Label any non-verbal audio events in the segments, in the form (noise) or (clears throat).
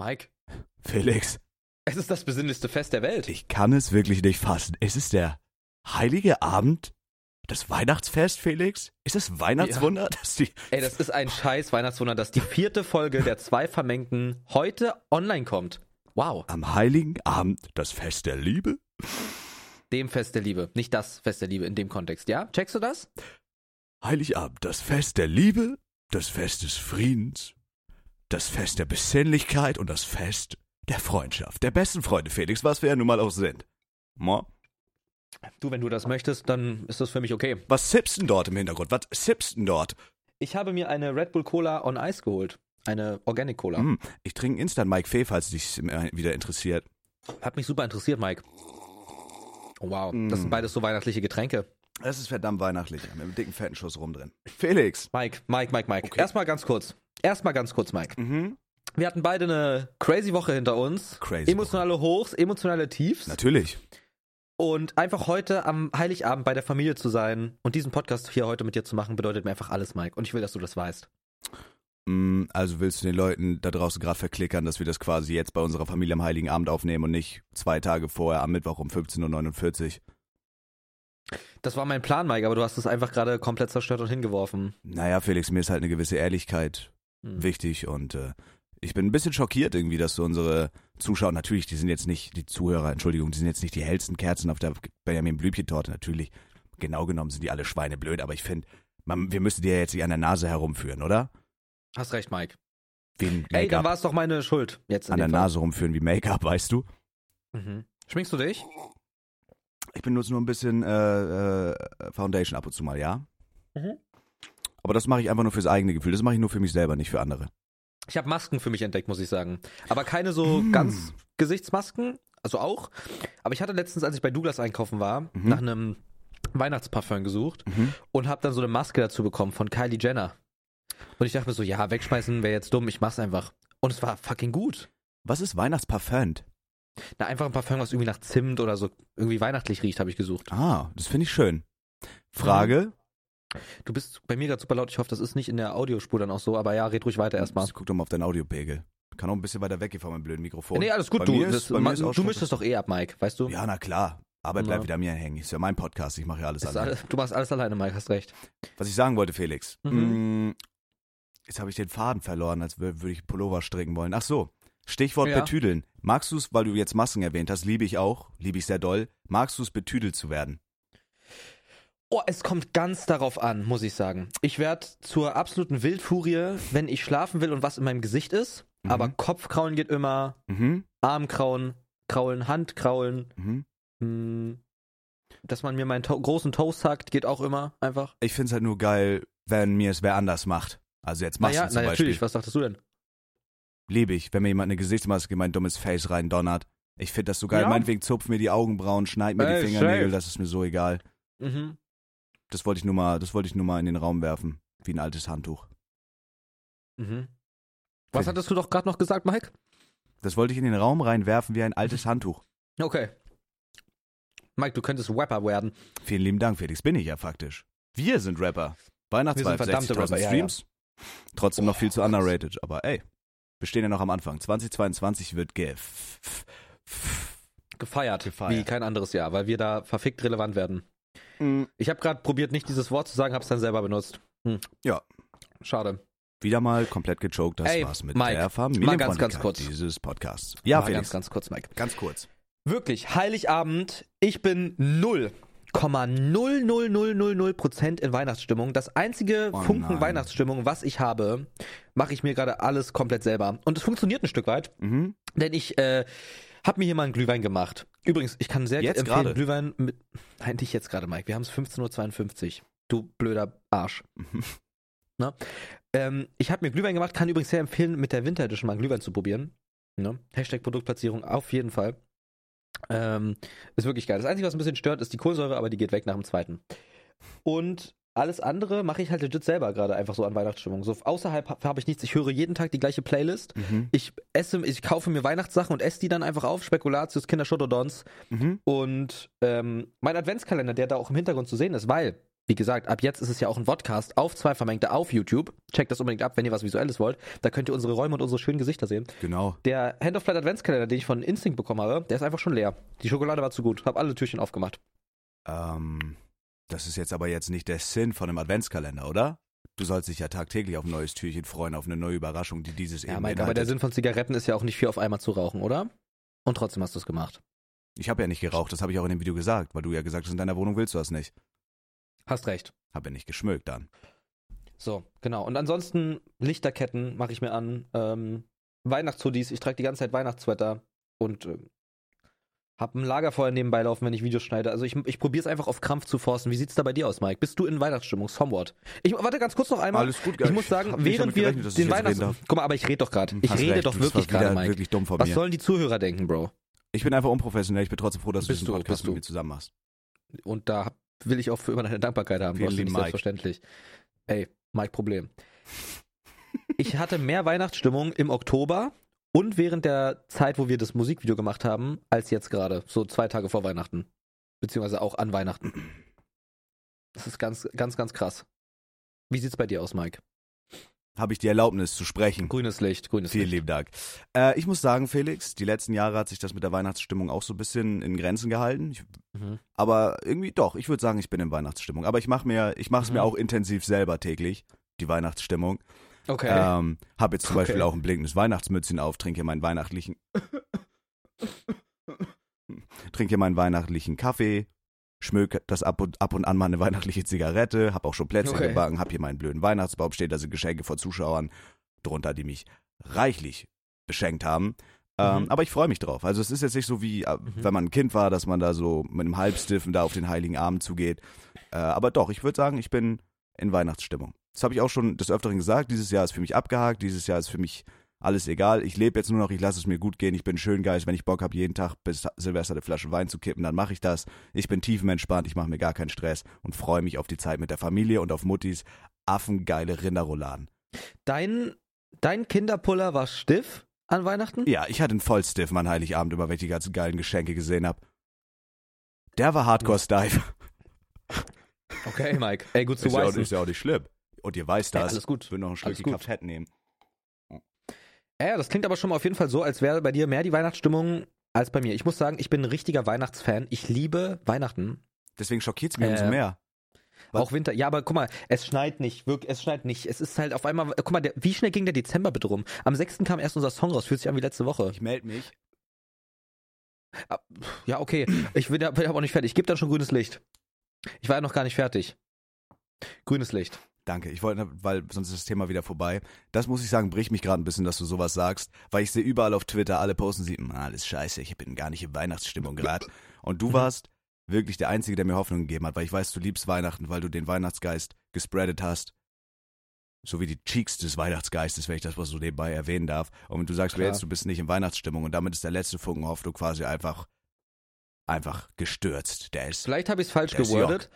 Mike, Felix, es ist das besinnlichste Fest der Welt. ich kann es wirklich nicht fassen. Ist es der heilige Abend? Das Weihnachtsfest, Felix? Ist es Weihnachtswunder, dass die. Ey, das ist ein scheiß Weihnachtswunder, dass die vierte Folge der zwei Vermengten heute online kommt. Wow. Am heiligen Abend das Fest der Liebe? Dem Fest der Liebe. Nicht das Fest der Liebe in dem Kontext, ja? Checkst du das? Heiligabend, das Fest der Liebe, das Fest des Friedens, das Fest der Besinnlichkeit und das Fest der Freundschaft. Der besten Freunde, Felix, was wir ja nun mal auch sind. Mo? Du, wenn du das möchtest, dann ist das für mich okay. Was sippst denn dort im Hintergrund? Was sippst denn dort? Ich habe mir eine Red Bull Cola on Ice geholt. Eine Organic Cola. Hm, ich trinke Instant Mike Fee, falls dich wieder interessiert. Hat mich super interessiert, Mike. Oh, wow, das sind beides so weihnachtliche Getränke. Es ist verdammt weihnachtlich, mit einem dicken, fetten Schuss rum drin. Felix. Mike, Mike, Mike, Mike. Okay. Erstmal ganz kurz. Erstmal ganz kurz, Mike. Mhm. Wir hatten beide eine crazy Woche hinter uns. Crazy Emotionale Hochs, emotionale Tiefs. Natürlich. Und einfach heute am Heiligabend bei der Familie zu sein und diesen Podcast hier heute mit dir zu machen, bedeutet mir einfach alles, Mike. Und ich will, dass du das weißt. Mm, Also willst du den Leuten da draußen gerade verklickern, dass wir das quasi jetzt bei unserer Familie am Heiligen Abend aufnehmen und nicht zwei Tage vorher am Mittwoch um 15.49 Uhr? Das war mein Plan, Mike, aber du hast es einfach gerade komplett zerstört und hingeworfen. Naja, Felix, mir ist halt eine gewisse Ehrlichkeit Hm. wichtig und äh, ich bin ein bisschen schockiert irgendwie, dass so unsere Zuschauer, natürlich, die sind jetzt nicht, die Zuhörer, Entschuldigung, die sind jetzt nicht die hellsten Kerzen auf der Benjamin Blümchen-Torte, natürlich. Genau genommen sind die alle schweineblöd, aber ich finde, wir müssen die ja jetzt nicht an der Nase herumführen, oder? Hast recht, Mike. Wie ein Ey, dann Make-up. war es doch meine Schuld. Jetzt An der Fall. Nase rumführen wie Make-up, weißt du? Mhm. Schminkst du dich? Ich benutze nur ein bisschen äh, äh, Foundation ab und zu mal, ja? Mhm. Aber das mache ich einfach nur fürs eigene Gefühl. Das mache ich nur für mich selber, nicht für andere. Ich habe Masken für mich entdeckt, muss ich sagen. Aber keine so Hm. ganz Gesichtsmasken, also auch. Aber ich hatte letztens, als ich bei Douglas einkaufen war, Mhm. nach einem Weihnachtsparfum gesucht Mhm. und habe dann so eine Maske dazu bekommen von Kylie Jenner. Und ich dachte mir so, ja, wegschmeißen wäre jetzt dumm, ich mach's einfach. Und es war fucking gut. Was ist Weihnachtsparfum? Na, einfach ein Parfum, was irgendwie nach Zimt oder so irgendwie weihnachtlich riecht, habe ich gesucht. Ah, das finde ich schön. Frage? Du bist bei mir gerade super laut, ich hoffe, das ist nicht in der Audiospur dann auch so, aber ja, red ruhig weiter erstmal. Guck doch mal auf deinen Audiopegel. Kann auch ein bisschen weiter weggehen von meinem blöden Mikrofon. Nee, alles gut, Bei du, das, bei mir ma- ist auch du mischst es doch eh ab, Mike, weißt du? Ja, na klar. Arbeit bleibt Ja. wieder mir hängen. Ist ja mein Podcast. Ich mache ja alles Ist alleine. all, du machst alles alleine, Mike, hast recht. Was ich sagen wollte, Felix. Mhm. Mm, Jetzt habe ich den Faden verloren, als wür- würde ich Pullover stricken wollen. Ach so. Stichwort Ja. betüdeln. Magst du es, weil du jetzt Masken erwähnt hast, liebe ich auch, liebe ich sehr doll. Magst du es, betüdelt zu werden? Oh, es kommt ganz darauf an, muss ich sagen. Ich werde zur absoluten Wildfurie, wenn ich schlafen will und was in meinem Gesicht ist. Mhm. Aber Kopfkraulen geht immer, Mhm. Armkraulen, Kraulen, Handkraulen. Mhm. Hm, dass man mir meinen to großen Toast hackt, geht auch immer einfach. Ich find's halt nur geil, wenn mir es wer anders macht. Also jetzt Masken naja, zum na, Beispiel. natürlich, was dachtest du denn? Liebe ich, wenn mir jemand eine Gesichtsmaske in mein dummes Face rein donnert. Ich finde das so geil. Ja. Meinetwegen zupft mir die Augenbrauen, schneid mir Ey, die Fingernägel, safe. das ist mir so egal. Mhm. Das wollte ich nur mal, das wollte ich nur mal in den Raum werfen. Wie ein altes Handtuch. Mhm. Was hattest du doch gerade noch gesagt, Mike? Das wollte ich in den Raum reinwerfen wie ein altes Handtuch. Okay. Mike, du könntest Rapper werden. Vielen lieben Dank, Felix. Bin ich ja faktisch. Wir sind Rapper. Weihnachtsvibe, Wir sind verdammte 60.000 Rapper, ja, Streams. Trotzdem noch viel zu underrated. Aber ey, wir stehen ja noch am Anfang. 2022 wird gef. Gefeiert, Gefeiert. wie kein anderes Jahr, weil wir da verfickt relevant werden. Ich habe gerade probiert, nicht dieses Wort zu sagen, habe es dann selber benutzt. Hm. Ja. Schade. Wieder mal komplett gechoked. Das Ey, war's mit Mike, der mal Familienfreundlichkeit ganz, ganz kurz. dieses Podcasts. Ja, Mal ganz, ganz kurz, Mike. ganz kurz. Wirklich, Heiligabend, ich bin 0,00000 Prozent in Weihnachtsstimmung. Das einzige Oh Funken nein. Weihnachtsstimmung, was ich habe, mache ich mir gerade alles komplett selber. Und es funktioniert ein Stück weit, Mhm. denn ich äh, habe mir hier mal einen Glühwein gemacht. Übrigens, ich kann sehr Jetzt empfehlen, gerade? Glühwein mit. Nein, nicht jetzt gerade, Mike. Wir haben es 15.52 Uhr. Du blöder Arsch. (laughs) Na? Ähm, ich habe mir Glühwein gemacht, kann übrigens sehr empfehlen, mit der Winter Edition mal einen Glühwein zu probieren. Ne? Hashtag Produktplatzierung auf jeden Fall. Ähm, ist wirklich geil. Das Einzige, was ein bisschen stört, ist die Kohlensäure, aber die geht weg nach dem zweiten. Und alles andere mache ich halt legit selber gerade einfach so an Weihnachtsstimmung. So außerhalb habe hab ich nichts. Ich höre jeden Tag die gleiche Playlist. Mhm. Ich esse, ich kaufe mir Weihnachtssachen und esse die dann einfach auf. Spekulatius, Kinderschotodons Mhm. und ähm, mein Adventskalender, der da auch im Hintergrund zu sehen ist, weil wie gesagt, ab jetzt ist es ja auch ein Vodcast auf zwei Vermengte auf YouTube. Checkt das unbedingt ab, wenn ihr was Visuelles wollt. Da könnt ihr unsere Räume und unsere schönen Gesichter sehen. Genau. Der Hand of Flight Adventskalender, den ich von Instinct bekommen habe, der ist einfach schon leer. Die Schokolade war zu gut. Hab alle Türchen aufgemacht. Ähm, das ist jetzt aber jetzt nicht der Sinn von einem Adventskalender, oder? Du sollst dich ja tagtäglich auf ein neues Türchen freuen, auf eine neue Überraschung, die dieses Ja, eben Mike, aber der. Sinn von Zigaretten ist ja auch nicht viel auf einmal zu rauchen, oder? Und trotzdem hast du es gemacht. Ich habe ja nicht geraucht, das habe ich auch in dem Video gesagt, weil du ja gesagt hast, in deiner Wohnung willst du das nicht. Hast recht. Hab ja nicht geschmückt dann. So, genau. Und ansonsten Lichterketten mache ich mir an. Ähm, Weihnachtshoodies. Ich trage die ganze Zeit Weihnachtssweater und ähm, hab ein Lagerfeuer nebenbei laufen, wenn ich Videos schneide. Also ich, ich probiere es einfach auf Krampf zu forcen. Wie sieht's da bei dir aus, Mike? Bist du in Weihnachtsstimmung? Somewhat. Ich warte ganz kurz noch einmal. Alles gut, ich muss sagen, während wir den Weihnachts... Guck mal, aber ich rede doch gerade. Ich Hast rede recht, doch wirklich gerade, Mike. wirklich dumm von Was mir. sollen die Zuhörer denken, Bro? Ich bin einfach unprofessionell, ich bin trotzdem froh, dass du Bist diesen du, Podcast bist du. mit mir zusammen machst. Und da will ich auch für immer deine Dankbarkeit haben. Vielen lieben selbstverständlich. Ey, Mike, Problem. Ich hatte mehr Weihnachtsstimmung im Oktober und während der Zeit, wo wir das Musikvideo gemacht haben, als jetzt gerade. So zwei Tage vor Weihnachten. Beziehungsweise auch an Weihnachten. Das ist ganz, ganz, ganz krass. Wie sieht's bei dir aus, Mike? Habe ich die Erlaubnis zu sprechen. Grünes Licht, grünes Vielen Licht. lieben Dank. Äh, ich muss sagen, Felix, die letzten Jahre hat sich das mit der Weihnachtsstimmung auch so ein bisschen in Grenzen gehalten. Ich, Mhm. aber irgendwie doch, ich würde sagen, ich bin in Weihnachtsstimmung. Aber ich mache mir, ich mache es Mhm. mir auch intensiv selber täglich, die Weihnachtsstimmung. Okay. Ähm, habe jetzt zum Okay. Beispiel auch ein blinkendes Weihnachtsmützchen auf, trinke hier meinen weihnachtlichen, (laughs) trinke meinen weihnachtlichen Kaffee, schmöke das ab und, ab und an mal eine weihnachtliche Zigarette, habe auch schon Plätzchen Okay. gebacken, habe hier meinen blöden Weihnachtsbaum stehen, da sind Geschenke vor Zuschauern drunter, die mich reichlich beschenkt haben. Ähm, Mhm. aber ich freue mich drauf. Also es ist jetzt nicht so wie, äh, Mhm. wenn man ein Kind war, dass man da so mit einem Halbstiffen da auf den Heiligen Abend zugeht. Äh, aber doch, ich würde sagen, ich bin in Weihnachtsstimmung. Das habe ich auch schon des Öfteren gesagt. Dieses Jahr ist für mich abgehakt. Dieses Jahr ist für mich alles egal. Ich lebe jetzt nur noch, ich lasse es mir gut gehen. Ich bin schön geist. Wenn ich Bock habe, jeden Tag bis Silvester eine Flasche Wein zu kippen, dann mache ich das. Ich bin tiefenentspannt. Ich mache mir gar keinen Stress und freue mich auf die Zeit mit der Familie und auf Muttis affengeile Rinderrouladen. Dein, dein Kinderpuller war stiff an Weihnachten? Ja, ich hatte einen Vollstiff an Heiligabend, ich die ganzen geilen Geschenke gesehen habe. Der war hardcore steif. Okay, Mike. Ey, gut zu Ist ja, auch, wissen. ist ja auch nicht schlimm. Und ihr weißt das. alles gut. Ich will noch ein Alles Stückchen gut. Fett nehmen. Ja, das klingt aber schon mal auf jeden Fall so, als wäre bei dir mehr die Weihnachtsstimmung als bei mir. Ich muss sagen, ich bin ein richtiger Weihnachtsfan. Ich liebe Weihnachten. Deswegen schockiert es mich Äh, umso mehr. Was? Auch Winter. Ja, aber guck mal, es schneit nicht. Wirklich, es schneit nicht. Es ist halt auf einmal. Guck mal, der, wie schnell ging der Dezember bitte rum? Am 6. kam erst unser Song raus. Fühlt sich an wie letzte Woche. Ich melde mich. Ja, okay. Ich bin, ja- bin aber auch nicht fertig. Ich gebe dann schon grünes Licht. Ich war ja noch gar nicht fertig. Grünes Licht. Danke. Ich wollte, weil sonst ist das Thema wieder vorbei. Das muss ich sagen, bricht mich gerade ein bisschen, dass du sowas sagst, weil ich sehe überall auf Twitter, alle posten sie, "Ah, alles scheiße, ich bin gar nicht in Weihnachtsstimmung gerade. (laughs) Und du warst wirklich der Einzige, der mir Hoffnung gegeben hat, weil ich weiß, du liebst Weihnachten, weil du den Weihnachtsgeist gespreadet hast. So wie die Cheeks des Weihnachtsgeistes, wenn ich das mal so nebenbei erwähnen darf. Und du sagst mir Klar. jetzt, du bist nicht in Weihnachtsstimmung und damit ist der letzte Funken Hoffnung quasi einfach, einfach gestürzt. Der ist, Vielleicht habe ich es falsch gewordet.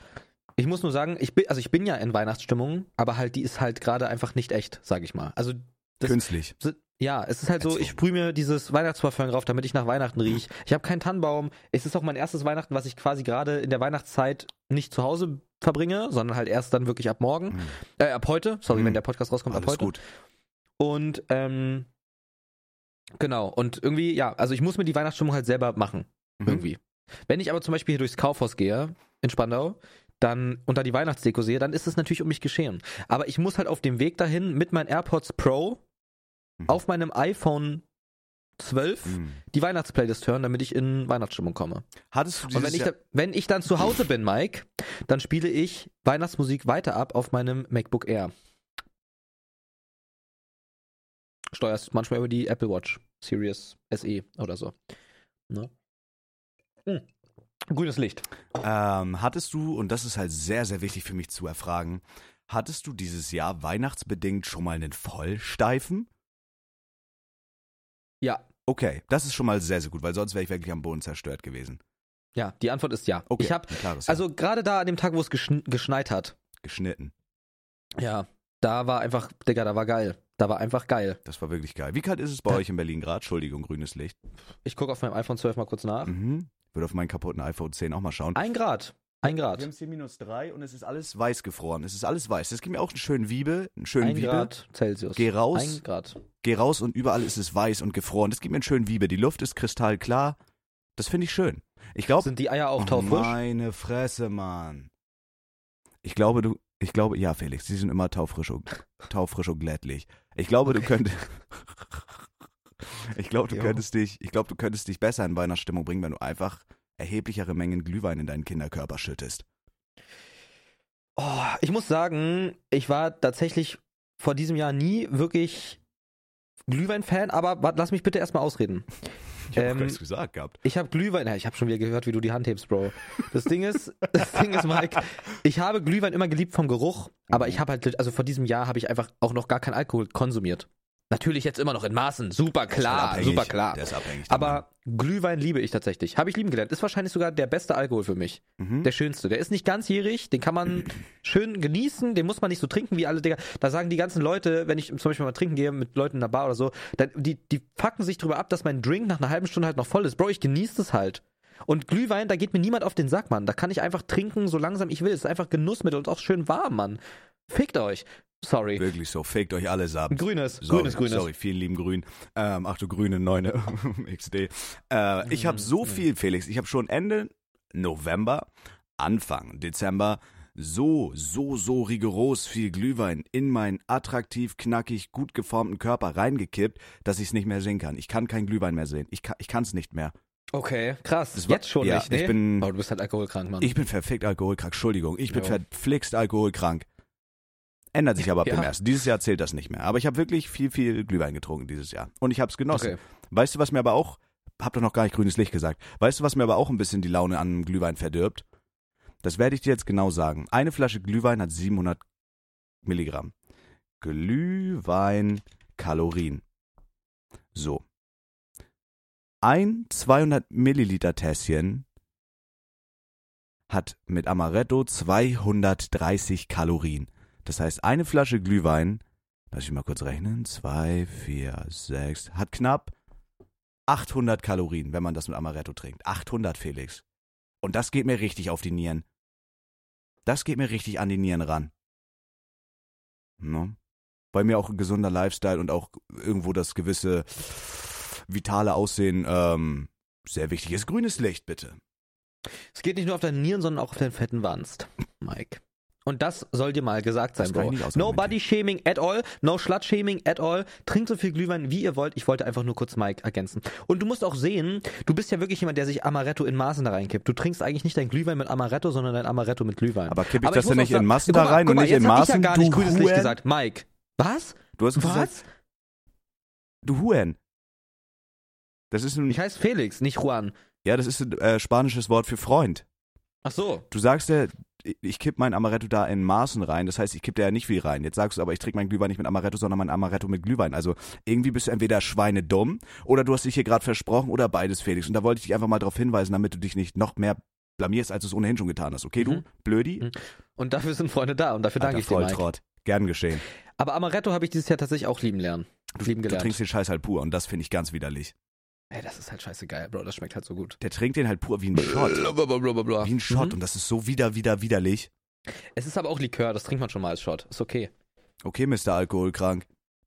Ich muss nur sagen, ich bin, also ich bin ja in Weihnachtsstimmung, aber halt die ist halt gerade einfach nicht echt, sag ich mal. Also das- künstlich. Ja, es ist halt so, ich sprühe mir dieses Weihnachtsparfüm drauf, damit ich nach Weihnachten riech. Ich habe keinen Tannenbaum. Es ist auch mein erstes Weihnachten, was ich quasi gerade in der Weihnachtszeit nicht zu Hause verbringe, sondern halt erst dann wirklich ab morgen. Mhm. Äh, ab heute. Sorry, Mhm. wenn der Podcast rauskommt, ab Alles heute. gut. Und ähm, genau, und irgendwie, ja, also ich muss mir die Weihnachtsstimmung halt selber machen. Mhm. Irgendwie. Wenn ich aber zum Beispiel hier durchs Kaufhaus gehe, in Spandau, dann unter die Weihnachtsdeko sehe, dann ist es natürlich um mich geschehen. Aber ich muss halt auf dem Weg dahin mit meinen AirPods Pro Mhm. auf meinem iPhone 12 Mhm. die Weihnachtsplaylist hören, damit ich in Weihnachtsstimmung komme. Hattest du dieses Und wenn ich, da, wenn ich dann zu Hause bin, Mike, dann spiele ich Weihnachtsmusik weiter ab auf meinem MacBook Air. Steuerst manchmal über die Apple Watch Series SE oder so. Ne? Hm. Grünes Licht. ähm, hattest du, und das ist halt sehr, sehr wichtig für mich zu erfragen, hattest du dieses Jahr weihnachtsbedingt schon mal einen Vollsteifen? Ja. Okay, das ist schon mal sehr, sehr gut, weil sonst wäre ich wirklich am Boden zerstört gewesen. Ja, die Antwort ist ja. Okay, Ich ein klares Ja. also gerade da an dem Tag, wo es geschn geschneit hat, geschnitten. ja, da war einfach, Digga, da war geil. Da war einfach geil. Das war wirklich geil. Wie kalt ist es bei Ja. euch in Berlin gerade? Entschuldigung, grünes Licht. Ich gucke auf meinem iPhone 12 mal kurz nach. Mhm. Würde auf meinen kaputten iPhone 10 auch mal schauen. Ein Grad. Ein Wir Grad. haben es hier minus drei und es ist alles weiß gefroren. Es ist alles weiß. Das gibt mir auch einen schönen Wiebe, einen schönen Ein Wiebe. Grad Celsius. Geh raus. Ein Grad. Geh raus und überall ist es weiß und gefroren. Das gibt mir einen schönen Wiebe. Die Luft ist kristallklar. Das finde ich schön. Ich glaube, Sind die Eier auch taufrisch? meine Fresse, Mann. Ich glaube, du, ich glaube, ja, Felix, die sind immer taufrisch und, taufrisch und glättlich. Ich glaube, du könntest, (laughs) ich glaube, du Jo. könntest dich, ich glaube, du könntest dich besser in Weihnachtsstimmung bringen, wenn du einfach erheblichere Mengen Glühwein in deinen Kinderkörper schüttest. Oh, ich muss sagen, ich war tatsächlich vor diesem Jahr nie wirklich Glühwein-Fan, aber warte, lass mich bitte erstmal ausreden. Ich habe Ähm, nichts gesagt gehabt. Ich habe Glühwein, ja, ich habe schon wieder gehört, wie du die Hand hebst, Bro. Das Ding ist, (laughs) das Ding ist, Mike, ich habe Glühwein immer geliebt vom Geruch, aber ich habe halt, also vor diesem Jahr habe ich einfach auch noch gar keinen Alkohol konsumiert. Natürlich jetzt immer noch in Maßen, super klar, super klar. Aber Glühwein liebe ich tatsächlich. Habe ich lieben gelernt. Ist wahrscheinlich sogar der beste Alkohol für mich. Mhm. Der schönste. Der ist nicht ganzjährig, den kann man (clears throat) schön genießen, den muss man nicht so trinken wie alle Digga. Da sagen die ganzen Leute, wenn ich zum Beispiel mal trinken gehe mit Leuten in der Bar oder so, dann, die, die fucken sich drüber ab, dass mein Drink nach einer halben Stunde halt noch voll ist. Bro, ich genieße es halt. Und Glühwein, da geht mir niemand auf den Sack, Mann. Da kann ich einfach trinken, so langsam ich will. Es ist einfach Genussmittel und auch schön warm, Mann. Fickt euch. Sorry. Wirklich so. Fegt euch alles ab. Grünes, Sorry, grünes, grünes. Sorry, vielen lieben Grün. Ähm, ach du grüne Neune (laughs) XD. Äh, ich habe so viel, Felix. Ich habe schon Ende November, Anfang Dezember so, so, so rigoros viel Glühwein in meinen attraktiv, knackig, gut geformten Körper reingekippt, dass ich es nicht mehr sehen kann. Ich kann kein Glühwein mehr sehen. Ich kann ich es nicht mehr. Okay, krass. Das war- Jetzt schon ja, nicht, ne? ich bin- oh, du bist halt alkoholkrank, Mann. Ich bin verfickt alkoholkrank. Entschuldigung, ich bin Jo. verflixt alkoholkrank. Ändert sich aber ab Ja. dem ersten. Dieses Jahr zählt das nicht mehr. Aber ich habe wirklich viel, viel Glühwein getrunken dieses Jahr. Und ich habe es genossen. Okay. Weißt du, was mir aber auch, hab doch noch gar nicht grünes Licht gesagt. Weißt du, was mir aber auch ein bisschen die Laune an Glühwein verdirbt? Das werde ich dir jetzt genau sagen. Eine Flasche Glühwein hat 700 Milligramm. Glühwein Kalorien. So. Ein 200 Milliliter Tässchen hat mit Amaretto 230 Kalorien. Das heißt, eine Flasche Glühwein, lass ich mal kurz rechnen, 2, 4, 6, hat knapp 800 Kalorien, wenn man das mit Amaretto trinkt. 800, Felix. Und das geht mir richtig auf die Nieren. Das geht mir richtig an die Nieren ran. Ne? Weil mir auch ein gesunder Lifestyle und auch irgendwo das gewisse vitale Aussehen ähm, sehr wichtig ist. Grünes Licht, bitte. Es geht nicht nur auf deine Nieren, sondern auch auf deinen fetten Wanst, Mike. Und das soll dir mal gesagt sein, Das Bro. ich nicht No ausargumentieren. body shaming at all, no slut shaming at all. Trinkt so viel Glühwein, wie ihr wollt. Ich wollte einfach nur kurz Mike ergänzen. Und du musst auch sehen, du bist ja wirklich jemand, der sich Amaretto in Maßen da reinkippt. Du trinkst eigentlich nicht dein Glühwein mit Amaretto, sondern dein Amaretto mit Glühwein. Aber kipp ich das muss denn nicht in Massen Guck da rein und mal, nicht in Maßen? Ich ja gar nicht grünes Licht gesagt. Mike. Was? Du hast gesagt, Was? du Huren. Das ist ein, Ich heiße Felix, nicht Juan. ja, das ist ein äh, spanisches Wort für Freund. Ach so. Du sagst ja, ich- kipp mein Amaretto da in Maßen rein. Das heißt, ich kipp da ja nicht viel rein. Jetzt sagst du aber, ich trinke mein Glühwein nicht mit Amaretto, sondern mein Amaretto mit Glühwein. Also irgendwie bist du entweder schweinedumm oder du hast dich hier gerade versprochen oder beides, Felix. Und da wollte ich dich einfach mal darauf hinweisen, damit du dich nicht noch mehr blamierst, als du es ohnehin schon getan hast. Okay, du? Mhm. Blödi? Mhm. Und dafür sind Freunde da und dafür danke Alter ich dir, Mike. Volltrott. Gern geschehen. Aber Amaretto habe ich dieses Jahr tatsächlich auch lieben lernen. lieben Du gelernt. trinkst den Scheiß halt pur und das finde ich ganz widerlich. Ey, das ist halt scheiße geil, Bro. Das schmeckt halt so gut. Der trinkt den halt pur wie ein Shot. Blablabla. Wie ein Shot Mhm. und das ist so wieder, wieder, widerlich. Es ist aber auch Likör, das trinkt man schon mal als Shot. Ist okay. Okay, Mr. Alkoholkrank.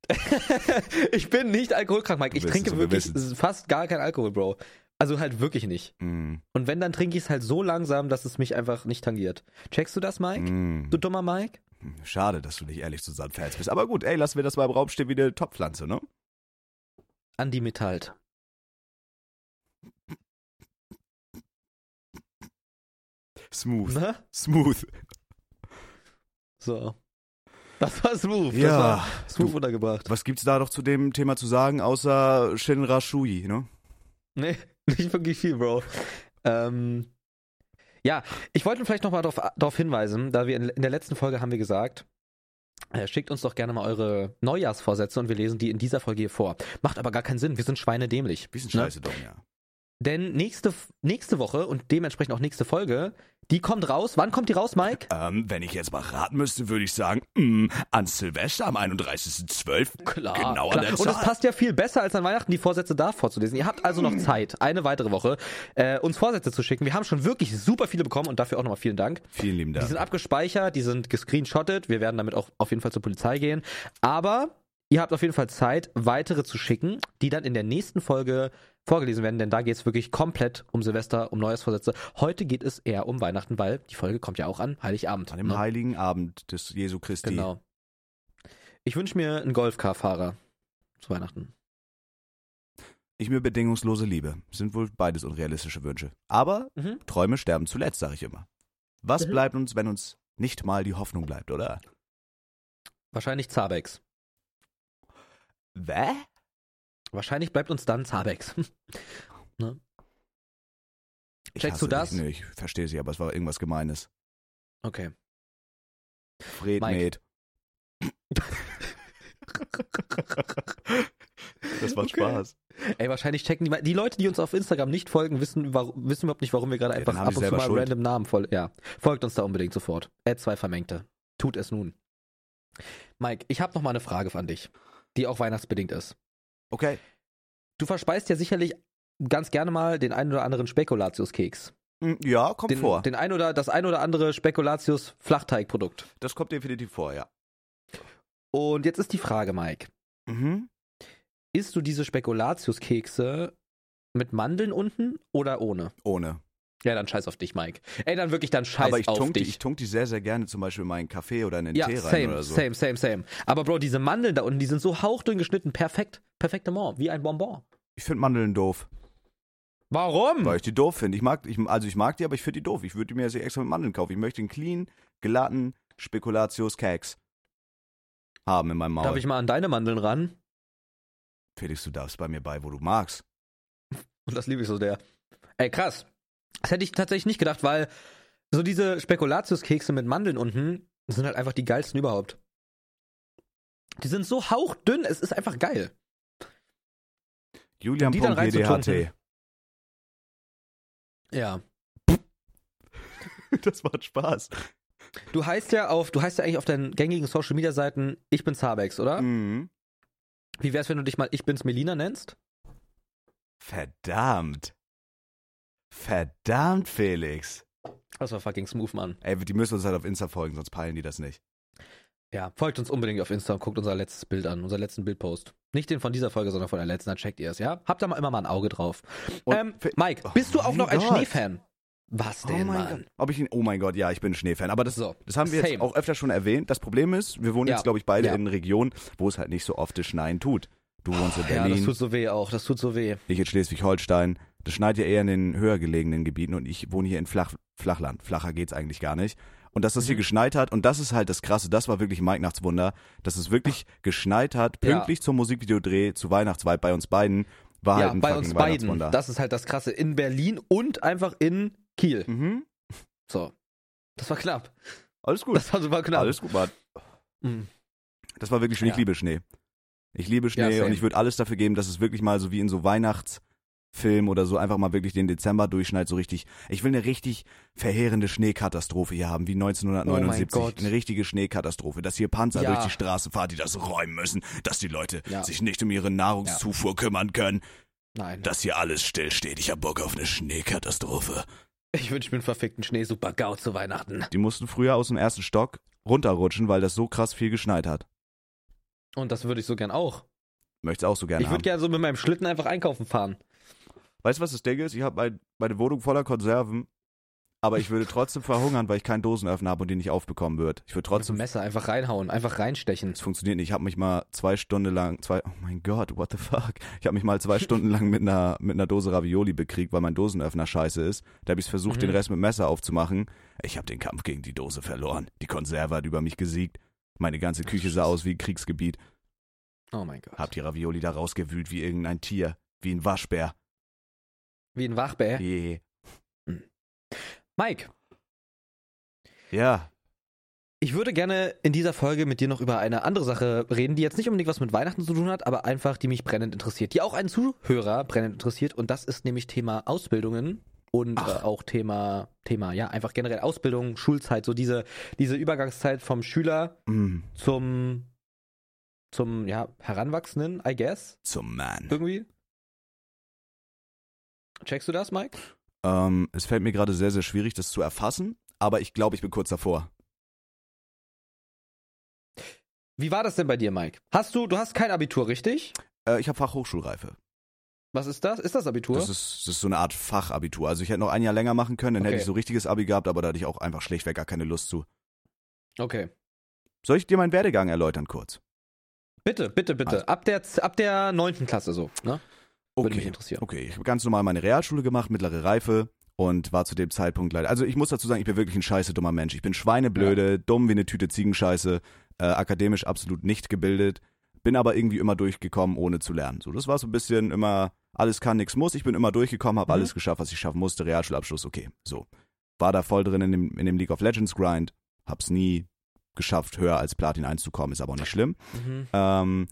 (laughs) ich bin nicht alkoholkrank, Mike. Ich trinke wir wirklich wissen's. fast gar kein Alkohol, Bro. Also halt wirklich nicht. Mm, Und wenn, dann trinke ich es halt so langsam, dass es mich einfach nicht tangiert. Checkst du das, Mike? mm. Du dummer Mike? Schade, dass du nicht ehrlich zu Sandfans bist. Aber gut, ey, lassen wir das mal im Raum stehen wie eine Topfpflanze, ne? Andi Metalt. Smooth. Na? Smooth. So. Das war smooth. Das Ja, war smooth du- untergebracht. Was gibt's da doch zu dem Thema zu sagen, außer Shinra Shui, ne? Nee, (laughs) nicht wirklich viel, Bro. Ähm, ja, ich wollte vielleicht nochmal darauf hinweisen, da wir in, in der letzten Folge haben wir gesagt, äh, schickt uns doch gerne mal eure Neujahrsvorsätze und wir lesen die in dieser Folge hier vor. Macht aber gar keinen Sinn, wir sind schweinedämlich. Bisschen Ne? scheiße dumm, ja. Denn nächste, nächste Woche und dementsprechend auch nächste Folge, Die kommt raus. Wann kommt die raus, Mike? Ähm, wenn ich jetzt mal raten müsste, würde ich sagen, mh, an Silvester am 31.12. Klar. Genau an klar. der Und es passt ja viel besser als an Weihnachten, die Vorsätze da vorzulesen. Ihr habt also noch Zeit, eine weitere Woche, äh, uns Vorsätze zu schicken. Wir haben schon wirklich super viele bekommen und dafür auch nochmal vielen Dank. Vielen lieben Die Dank. sind abgespeichert, die sind gescreenshottet. Wir werden damit auch auf jeden Fall zur Polizei gehen. Aber ihr habt auf jeden Fall Zeit, weitere zu schicken, die dann in der nächsten Folge vorgelesen werden, denn da geht es wirklich komplett um Silvester, um Neujahrsvorsätze. Heute geht es eher um Weihnachten, weil die Folge kommt ja auch an Heiligabend. An dem ne? heiligen Abend des Jesu Christi. Genau. Ich wünsche mir einen Golfcar-Fahrer zu Weihnachten. Ich mir bedingungslose Liebe. Sind wohl beides unrealistische Wünsche. Aber Mhm. Träume sterben zuletzt, sage ich immer. Was Mhm. bleibt uns, wenn uns nicht mal die Hoffnung bleibt, oder? Wahrscheinlich Zabex. Wä? Wahrscheinlich bleibt uns dann Zabex. (laughs) Ich Checkst du das? Dich. Nee, ich verstehe sie, aber es war irgendwas Gemeines. Okay. Fred. Med. Das macht Okay. Spaß. Ey, wahrscheinlich checken die, die Leute, die uns auf Instagram nicht folgen, wissen, warum, wissen überhaupt nicht, warum wir gerade Ja, einfach ab und zu mal Schuld. random Namen voll. Ja, folgt uns da unbedingt sofort. Add zwei Vermengte. Tut es nun. Mike, ich habe noch mal eine Frage an dich, die auch weihnachtsbedingt ist. Okay. Du verspeist ja sicherlich ganz gerne mal den ein oder anderen Spekulatiuskeks. Hm, Ja, kommt Den, vor. den ein oder das ein oder andere Spekulatius Flachteigprodukt. Das kommt definitiv vor, ja. Und jetzt ist die Frage, Mike, Mhm. isst du diese Spekulatiuskekse mit Mandeln unten oder ohne? Ohne. Ja, dann scheiß auf dich, Mike. Ey, dann wirklich dann scheiß aber ich auf tunk, die, dich. ich tunk die sehr, sehr gerne zum Beispiel in meinen Kaffee oder in den ja, Tee rein same, oder so. same, same, same. Aber Bro, diese Mandeln da unten, die sind so hauchdünn geschnitten, perfekt, perfektement, wie ein Bonbon. Ich finde Mandeln doof, Warum? weil ich die doof finde. Ich mag, ich, also ich mag die, aber ich finde die doof. Ich würde mir sie extra mit Mandeln kaufen. Ich möchte einen clean, glatten Spekulatius-Keks haben in meinem Maul. Darf ich mal an deine Mandeln ran? Felix, du darfst bei mir bei, wo du magst. Und (laughs) das liebe ich so der. Ey, krass. Das hätte ich tatsächlich nicht gedacht, weil so diese Spekulatiuskekse mit Mandeln unten sind halt einfach die geilsten überhaupt. Die sind so hauchdünn, es ist einfach geil. Julian Die dann GDHT. Ja. (laughs) Das macht Spaß. Du heißt ja auf, du heißt ja eigentlich auf deinen gängigen Social Media Seiten, ich bin Zabex, oder? Mhm. Wie wär's, wenn du dich mal Ich bin's Melina nennst? Verdammt. Verdammt, Felix. Das war fucking smooth, Mann. Ey, die müssen uns halt auf Insta folgen, sonst peilen die das nicht. Ja, folgt uns unbedingt auf Insta und guckt unser letztes Bild an, unser letzten Bildpost. Nicht den von dieser Folge, sondern von der letzten, dann checkt ihr es, ja? Habt da mal immer mal ein Auge drauf. Und ähm, Mike, Oh bist du auch noch ein Gott. Schneefan? Was denn, oh mein Mann? Gott. Ob ich ihn, oh mein Gott, ja, ich bin ein Schneefan. Aber das, So, das haben wir jetzt same. auch öfter schon erwähnt. Das Problem ist, wir wohnen Ja. jetzt, glaube ich, beide Ja. in Regionen, wo es halt nicht so oft das Schneien tut. Du wohnst in Ja, das Berlin, tut so weh auch, das tut so weh. ich in Schleswig-Holstein. Das schneit ja eher in den höher gelegenen Gebieten und ich wohne hier in Flach, Flachland. Flacher geht's eigentlich gar nicht. Und dass das hier Mhm. geschneit hat, und das ist halt das Krasse, das war wirklich ein Weihnachtswunder, dass es wirklich geschneit hat, Ja. pünktlich zum Musikvideodreh zu Weihnachtsvibe bei uns beiden, war ja, halt ein bei uns beiden. Das ist halt das Krasse. In Berlin und einfach in Kiel. mhm. So. Das war knapp. Alles gut. Das war super knapp. Alles gut, Mann. Mhm. Das war wirklich schön. Ich Ja. liebe Schnee. Ich liebe Ja, Schnee same. und ich würde alles dafür geben, dass es wirklich mal so wie in so Weihnachtsfilm oder so einfach mal wirklich den Dezember durchschneit, so richtig. Ich will eine richtig verheerende Schneekatastrophe hier haben, wie 1979. Oh. Eine richtige Schneekatastrophe, dass hier Panzer Ja. durch die Straße fahren, die das räumen müssen, dass die Leute Ja. sich nicht um ihre Nahrungszufuhr kümmern können, Nein. dass hier alles stillsteht. Ich hab Bock auf eine Schneekatastrophe. Ich wünsche mir einen verfickten Schnee super GAU zu Weihnachten. Die mussten früher aus dem ersten Stock runterrutschen, weil das so krass viel geschneit hat. Und das würde ich so gern auch. Möchtest auch so gerne Ich würde gerne so mit meinem Schlitten einfach einkaufen fahren. Weißt du, was das Ding ist? Ich habe mein, meine Wohnung voller Konserven, aber ich würde trotzdem verhungern, weil ich keinen Dosenöffner habe und den nicht aufbekommen wird. Ich würde Mit trotzdem. Messer einfach reinhauen, einfach reinstechen. Es funktioniert nicht. Ich habe mich mal zwei Stunden lang, zwei, oh mein Gott, what the fuck? Ich habe mich mal zwei Stunden lang mit einer, mit einer Dose Ravioli bekriegt, weil mein Dosenöffner scheiße ist. Da habe ich versucht, Mhm. den Rest mit Messer aufzumachen. Ich habe den Kampf gegen die Dose verloren. Die Konserve hat über mich gesiegt. Meine ganze Küche sah aus wie ein Kriegsgebiet. Oh mein Gott. Hab die Ravioli da rausgewühlt wie irgendein Tier. Wie ein Waschbär. Wie ein Wachbär. Yeah. Mike, Ja, ich würde gerne in dieser Folge mit dir noch über eine andere Sache reden, die jetzt nicht unbedingt was mit Weihnachten zu tun hat, aber einfach, die mich brennend interessiert, die auch einen Zuhörer brennend interessiert. Und das ist nämlich Thema Ausbildungen und äh, auch Thema, Thema, ja, einfach generell Ausbildung, Schulzeit, so diese, diese Übergangszeit vom Schüler Mm, zum, zum, ja, Heranwachsenden, I guess, zum Mann. irgendwie. Checkst du das, Mike? Ähm, es fällt mir gerade sehr, sehr schwierig, das zu erfassen, aber ich glaube, ich bin kurz davor. Wie war das denn bei dir, Mike? Hast du, du hast kein Abitur, richtig? Äh, ich habe Fachhochschulreife. Was ist das? Ist das Abitur? Das ist, das ist so eine Art Fachabitur. Also ich hätte noch ein Jahr länger machen können, dann hätte Okay. ich so richtiges Abi gehabt, aber da hatte ich auch einfach schlichtweg gar keine Lust zu. okay. Soll ich dir meinen Werdegang erläutern kurz? Bitte, bitte, bitte. Also- Ab der, ab der neunten Klasse so, ne? Würde mich interessieren. Okay, ich habe ganz normal meine Realschule gemacht, mittlere Reife und war zu dem Zeitpunkt leider. Also ich muss dazu sagen, ich bin wirklich ein scheiße dummer Mensch. Ich bin schweineblöde, dumm wie eine Tüte Ziegenscheiße, äh, akademisch absolut nicht gebildet, bin aber irgendwie immer durchgekommen, ohne zu lernen. So, das war so ein bisschen immer alles kann, nichts muss. Ich bin immer durchgekommen, habe Mhm. alles geschafft, was ich schaffen musste. Realschulabschluss, okay, so. War da voll drin in dem, in dem League of Legends Grind, hab's nie geschafft, höher als Platin 1 zu kommen, ist aber auch nicht schlimm. Mhm. Ähm,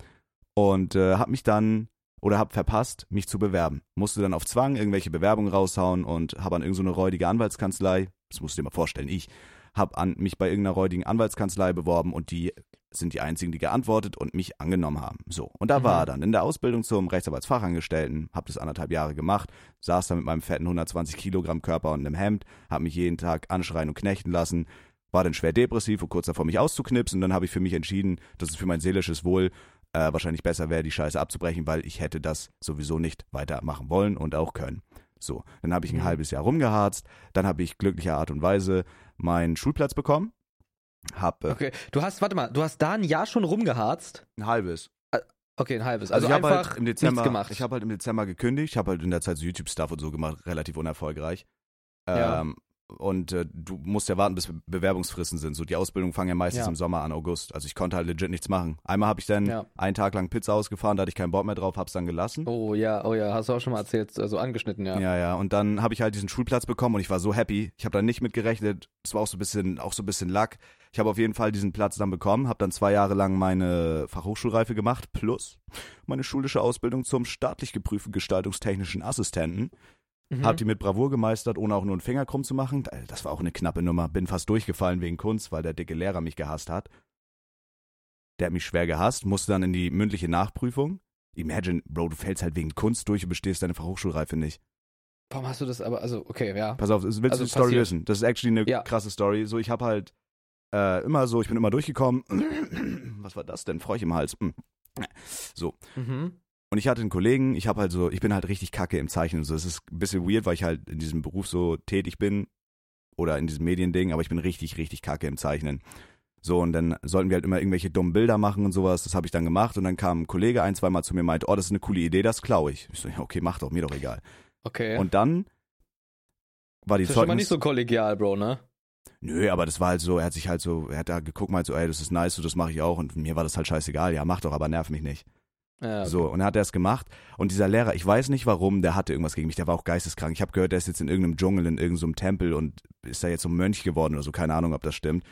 und äh, hab mich dann oder hab verpasst, mich zu bewerben. Musste dann auf Zwang irgendwelche Bewerbungen raushauen und habe an irgendeine räudige Anwaltskanzlei, das musst du dir mal vorstellen, ich, hab an mich bei irgendeiner räudigen Anwaltskanzlei beworben und die sind die einzigen, die geantwortet und mich angenommen haben. So, und da Mhm. war er dann in der Ausbildung zum Rechtsanwaltsfachangestellten, hab das anderthalb Jahre gemacht, saß da mit meinem fetten 120 Kilogramm Körper und einem Hemd, hab mich jeden Tag anschreien und knechten lassen, war dann schwer depressiv und kurz davor mich auszuknipsen und dann habe ich für mich entschieden, dass es für mein seelisches Wohl äh, wahrscheinlich besser wäre, die Scheiße abzubrechen, weil ich hätte das sowieso nicht weitermachen wollen und auch können. So, dann habe ich ein Mhm. halbes Jahr rumgeharzt, dann habe ich glücklicher Art und Weise meinen Schulplatz bekommen, hab äh, Okay, du hast, warte mal, du hast da ein Jahr schon rumgeharzt? ein halbes. Okay, ein halbes. Also, Also, ich habe einfach halt im Dezember, gemacht. ich habe halt im Dezember gekündigt, ich habe halt in der Zeit so YouTube-Stuff und so gemacht, relativ unerfolgreich. Ja. Ähm, und äh, du musst ja warten, bis Be- Bewerbungsfristen sind. So die Ausbildung fangen ja meistens Ja. im Sommer an, August. Also ich konnte halt legit nichts machen. Einmal habe ich dann Ja. einen Tag lang Pizza ausgefahren, da hatte ich keinen Bock mehr drauf, hab's dann gelassen. oh ja, oh ja, hast du auch schon mal erzählt, also angeschnitten, ja. Ja, ja. Und dann habe ich halt diesen Schulplatz bekommen und ich war so happy. Ich habe da nicht mit gerechnet. Es war auch so ein bisschen, auch so ein bisschen Lack. Ich habe auf jeden Fall diesen Platz dann bekommen, habe dann zwei Jahre lang meine Fachhochschulreife gemacht, plus meine schulische Ausbildung zum staatlich geprüften gestaltungstechnischen Assistenten. Mhm. Hab die mit Bravour gemeistert, ohne auch nur einen Finger krumm zu machen. Äh, Das war auch eine knappe Nummer. Bin fast durchgefallen wegen Kunst, weil der dicke Lehrer mich gehasst hat. Der hat mich schwer gehasst, musste dann in die mündliche Nachprüfung. Imagine, Bro, du fällst halt wegen Kunst durch und bestehst deine Fachhochschulreife nicht. Warum hast du das aber, also, okay, ja. Pass auf, willst Also du die Story passiert. wissen? Das ist actually eine Ja. krasse Story. So, ich habe halt äh, immer so, ich bin immer durchgekommen. (clears throat) Was war das denn? Frosch im Hals. (clears throat) So. Mhm. Und ich hatte einen Kollegen, ich habe halt so, ich bin halt richtig kacke im Zeichnen. So, es ist ein bisschen weird, weil ich halt in diesem Beruf so tätig bin oder in diesem Mediending, aber ich bin richtig, richtig kacke im Zeichnen. So, und dann sollten wir halt immer irgendwelche dummen Bilder machen und sowas. Das habe ich dann gemacht. Und dann kam ein Kollege ein, zweimal zu mir und meinte, oh, das ist eine coole Idee, das klaue ich. Ich so, ja, okay, mach doch, mir doch egal. Okay. Und dann war die das ist schon mal Zeugnis... nicht so kollegial, Bro, ne? Nö, aber das war halt so, er hat sich halt so, er hat da geguckt, meint so, ey, das ist nice, so, das mache ich auch. Und mir war das halt scheißegal. Ja, mach doch, aber nerv mich nicht. Ja. So, und dann hat er es gemacht. Und dieser Lehrer, ich weiß nicht warum, der hatte irgendwas gegen mich, der war auch geisteskrank. Ich habe gehört, der ist jetzt in irgendeinem Dschungel, in irgendeinem Tempel und ist da jetzt so ein Mönch geworden oder so, keine Ahnung, ob das stimmt.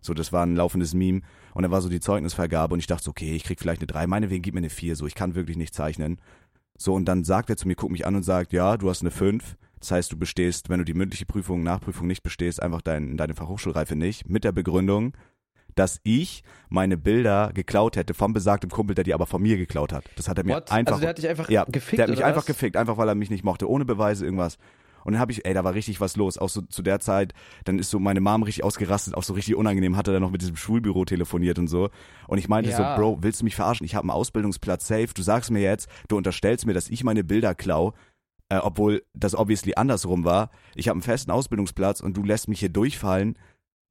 So, das war ein laufendes Meme. Und dann war so die Zeugnisvergabe und ich dachte so, okay, ich krieg vielleicht eine 3, meinetwegen gib mir eine 4, so, ich kann wirklich nicht zeichnen. So, und dann sagt er zu mir, guckt mich an und sagt, ja, du hast eine 5. Das heißt, du bestehst, wenn du die mündliche Prüfung, Nachprüfung nicht bestehst, einfach dein, deine Fachhochschulreife nicht. Mit der Begründung, dass ich meine Bilder geklaut hätte vom besagten Kumpel, der die aber von mir geklaut hat. Das hat er mir What? einfach. also der hat dich einfach ja, gefickt, der hat mich einfach was? gefickt, einfach weil er mich nicht mochte, ohne Beweise, irgendwas. Und dann habe ich, ey, da war richtig was los. Auch so zu der Zeit, dann ist so meine Mom richtig ausgerastet, auch so richtig unangenehm, hat er dann noch mit diesem Schulbüro telefoniert und so. Und ich meinte Ja. so, Bro, willst du mich verarschen? Ich habe einen Ausbildungsplatz safe. Du sagst mir jetzt, du unterstellst mir, dass ich meine Bilder klau, äh, obwohl das obviously andersrum war. Ich habe einen festen Ausbildungsplatz und du lässt mich hier durchfallen,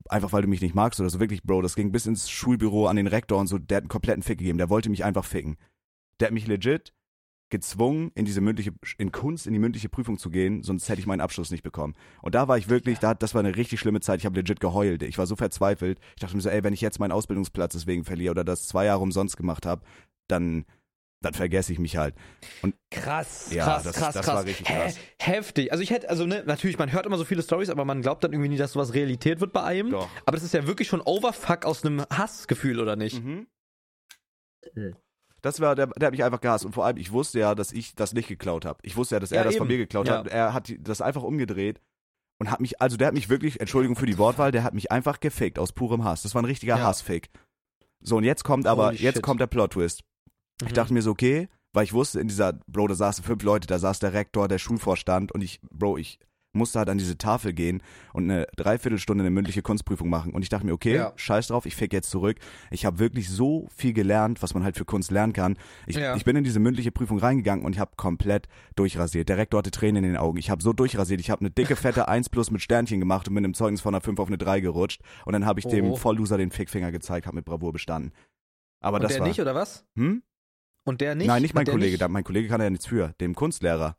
einfach weil du mich nicht magst oder so. Wirklich, Bro, das ging bis ins Schulbüro an den Rektor und so. Der hat einen kompletten Fick gegeben. Der wollte mich einfach ficken. Der hat mich legit gezwungen, in diese mündliche, in Kunst, in die mündliche Prüfung zu gehen, sonst hätte ich meinen Abschluss nicht bekommen. Und da war ich wirklich, da, das war eine richtig schlimme Zeit. Ich habe legit geheult. Ich war so verzweifelt. Ich dachte mir so, ey, wenn ich jetzt meinen Ausbildungsplatz deswegen verliere oder das zwei Jahre umsonst gemacht habe, dann, dann vergesse ich mich halt. Krass, Ja, krass, das- krass, das krass. war richtig krass. Heftig. Also ich hätte, also ne, natürlich, man hört immer so viele Stories, aber man glaubt dann irgendwie nie, dass sowas Realität wird bei einem. Doch. Aber das ist ja wirklich schon Overfuck aus einem Hassgefühl, oder nicht? Mhm. Das war, der, der hat mich einfach gehasst. Und vor allem, ich wusste ja, dass ich das nicht geklaut habe. Ich wusste ja, dass er Ja, das eben. von mir geklaut Ja. hat. Er hat das einfach umgedreht und hat mich, also der hat mich wirklich, Entschuldigung für die Wortwahl, der hat mich einfach gefickt aus purem Hass. Das war ein richtiger Ja. Hassfick. So, und jetzt kommt aber, Holy jetzt shit. kommt der Plot-Twist. Ich Mhm. dachte mir so, okay, weil ich wusste, in dieser, Bro, da saßen fünf Leute, da saß der Rektor, der Schulvorstand und ich, Bro, ich musste halt an diese Tafel gehen und eine Dreiviertelstunde eine mündliche Kunstprüfung machen. Und ich dachte mir, okay, Ja. scheiß drauf, ich fick jetzt zurück. Ich habe wirklich so viel gelernt, was man halt für Kunst lernen kann. Ich, Ja. ich bin in diese mündliche Prüfung reingegangen und ich habe komplett durchrasiert. Der Rektor hatte Tränen in den Augen. Ich habe so durchrasiert. Ich habe eine dicke, fette (laughs) 1 plus mit Sternchen gemacht und bin im Zeugnis von einer 5 auf eine 3 gerutscht. Und dann habe ich dem Oh. Vollloser den Fickfinger gezeigt, habe mit Bravour bestanden. Aber Und das der war. nicht, oder was? hm? Und der nicht? Nein, nicht mein Kollege. nicht? Da, mein Kollege kann ja nichts für. Dem Kunstlehrer.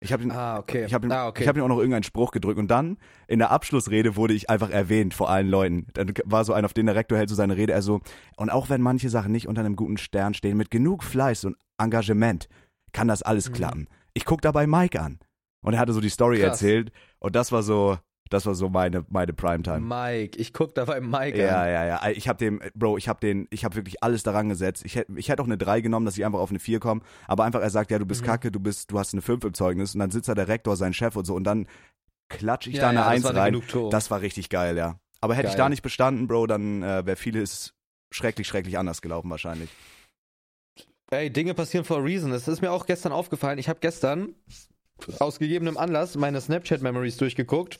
Ich habe Ah, okay. ich hab ihm, ah, okay. ich hab ihm auch noch irgendeinen Spruch gedrückt und dann in der Abschlussrede wurde ich einfach erwähnt vor allen Leuten. Dann war so ein, auf den der Rektor hält so seine Rede, er so, und auch wenn manche Sachen nicht unter einem guten Stern stehen, mit genug Fleiß und Engagement kann das alles Mhm. klappen. Ich guck dabei Mike an. Und er hatte so die Story Krass. erzählt und das war so, das war so meine, meine Primetime. Mike, ich guck dabei Mike Ja, an. ja, ja. Ich habe dem, Bro, ich habe den, ich habe wirklich alles daran gesetzt. Ich hätte, ich hätte auch eine 3 genommen, dass ich einfach auf eine 4 komme. Aber einfach, er sagt, ja, du bist Mhm. kacke, du bist, du hast eine 5 im Zeugnis und dann sitzt da der Rektor, sein Chef und so und dann klatsch ich Ja, da eine ja, das 1 war eine rein. Das war richtig geil, ja. Aber hätte ich da nicht bestanden, Bro, dann äh, wäre vieles schrecklich, schrecklich anders gelaufen wahrscheinlich. Ey, Dinge passieren for a reason. Das ist mir auch gestern aufgefallen. Ich habe gestern aus gegebenem Anlass meine Snapchat-Memories durchgeguckt.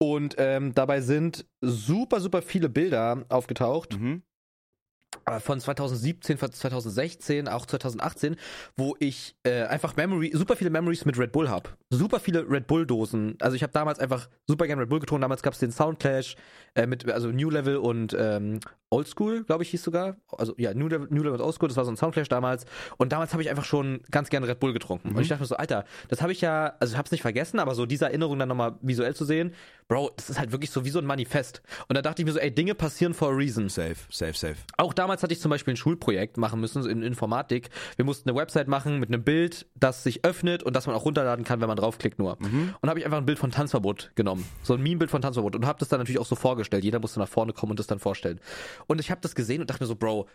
Und ähm, dabei sind super, super viele Bilder aufgetaucht. Mhm. Äh, von 2017, von 2016, auch 2018, wo ich äh, einfach Memory, super viele Memories mit Red Bull hab. Super viele Red Bull Dosen. Also ich habe damals einfach super gern Red Bull getrunken. Damals gab es den Soundclash äh, mit also New Level und ähm, Old School, glaube ich, hieß sogar. Also ja, New Level, New Level und Old School, das war so ein Soundclash damals. Und damals habe ich einfach schon ganz gerne Red Bull getrunken. Mhm. Und ich dachte mir so, Alter, das habe ich ja, also ich habe es nicht vergessen, aber so diese Erinnerung dann nochmal visuell zu sehen, Bro, das ist halt wirklich so wie so ein Manifest. Und da dachte ich mir so, ey, Dinge passieren for a reason. Safe, safe, safe. Auch damals hatte ich zum Beispiel ein Schulprojekt machen müssen in Informatik. Wir mussten eine Website machen mit einem Bild, das sich öffnet und das man auch runterladen kann, wenn man draufklickt nur. Mhm. Und habe ich einfach ein Bild von Tanzverbot genommen. So ein Meme-Bild von Tanzverbot. Und habe das dann natürlich auch so vorgestellt. Jeder musste nach vorne kommen und das dann vorstellen. Und ich habe das gesehen und dachte mir so, Bro,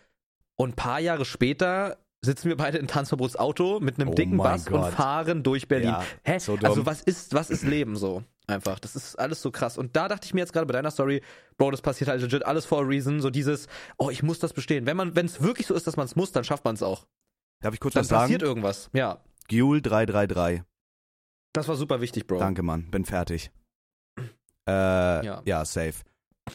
und ein paar Jahre später sitzen wir beide in Tanzverbots Auto mit einem Oh dicken Bass Gott. und fahren durch Berlin. Ja, Hä? so also was ist, was ist Leben so? Einfach. Das ist alles so krass. Und da dachte ich mir jetzt gerade bei deiner Story, Bro, das passiert halt legit alles for a reason. So dieses, oh, ich muss das bestehen. Wenn man, wenn es wirklich so ist, dass man es muss, dann schafft man es auch. Darf ich kurz Dann was sagen? passiert irgendwas. Ja. Giul 333. Das war super wichtig, Bro. Danke, Mann. Bin fertig. (clears throat) Äh, Ja. ja. safe.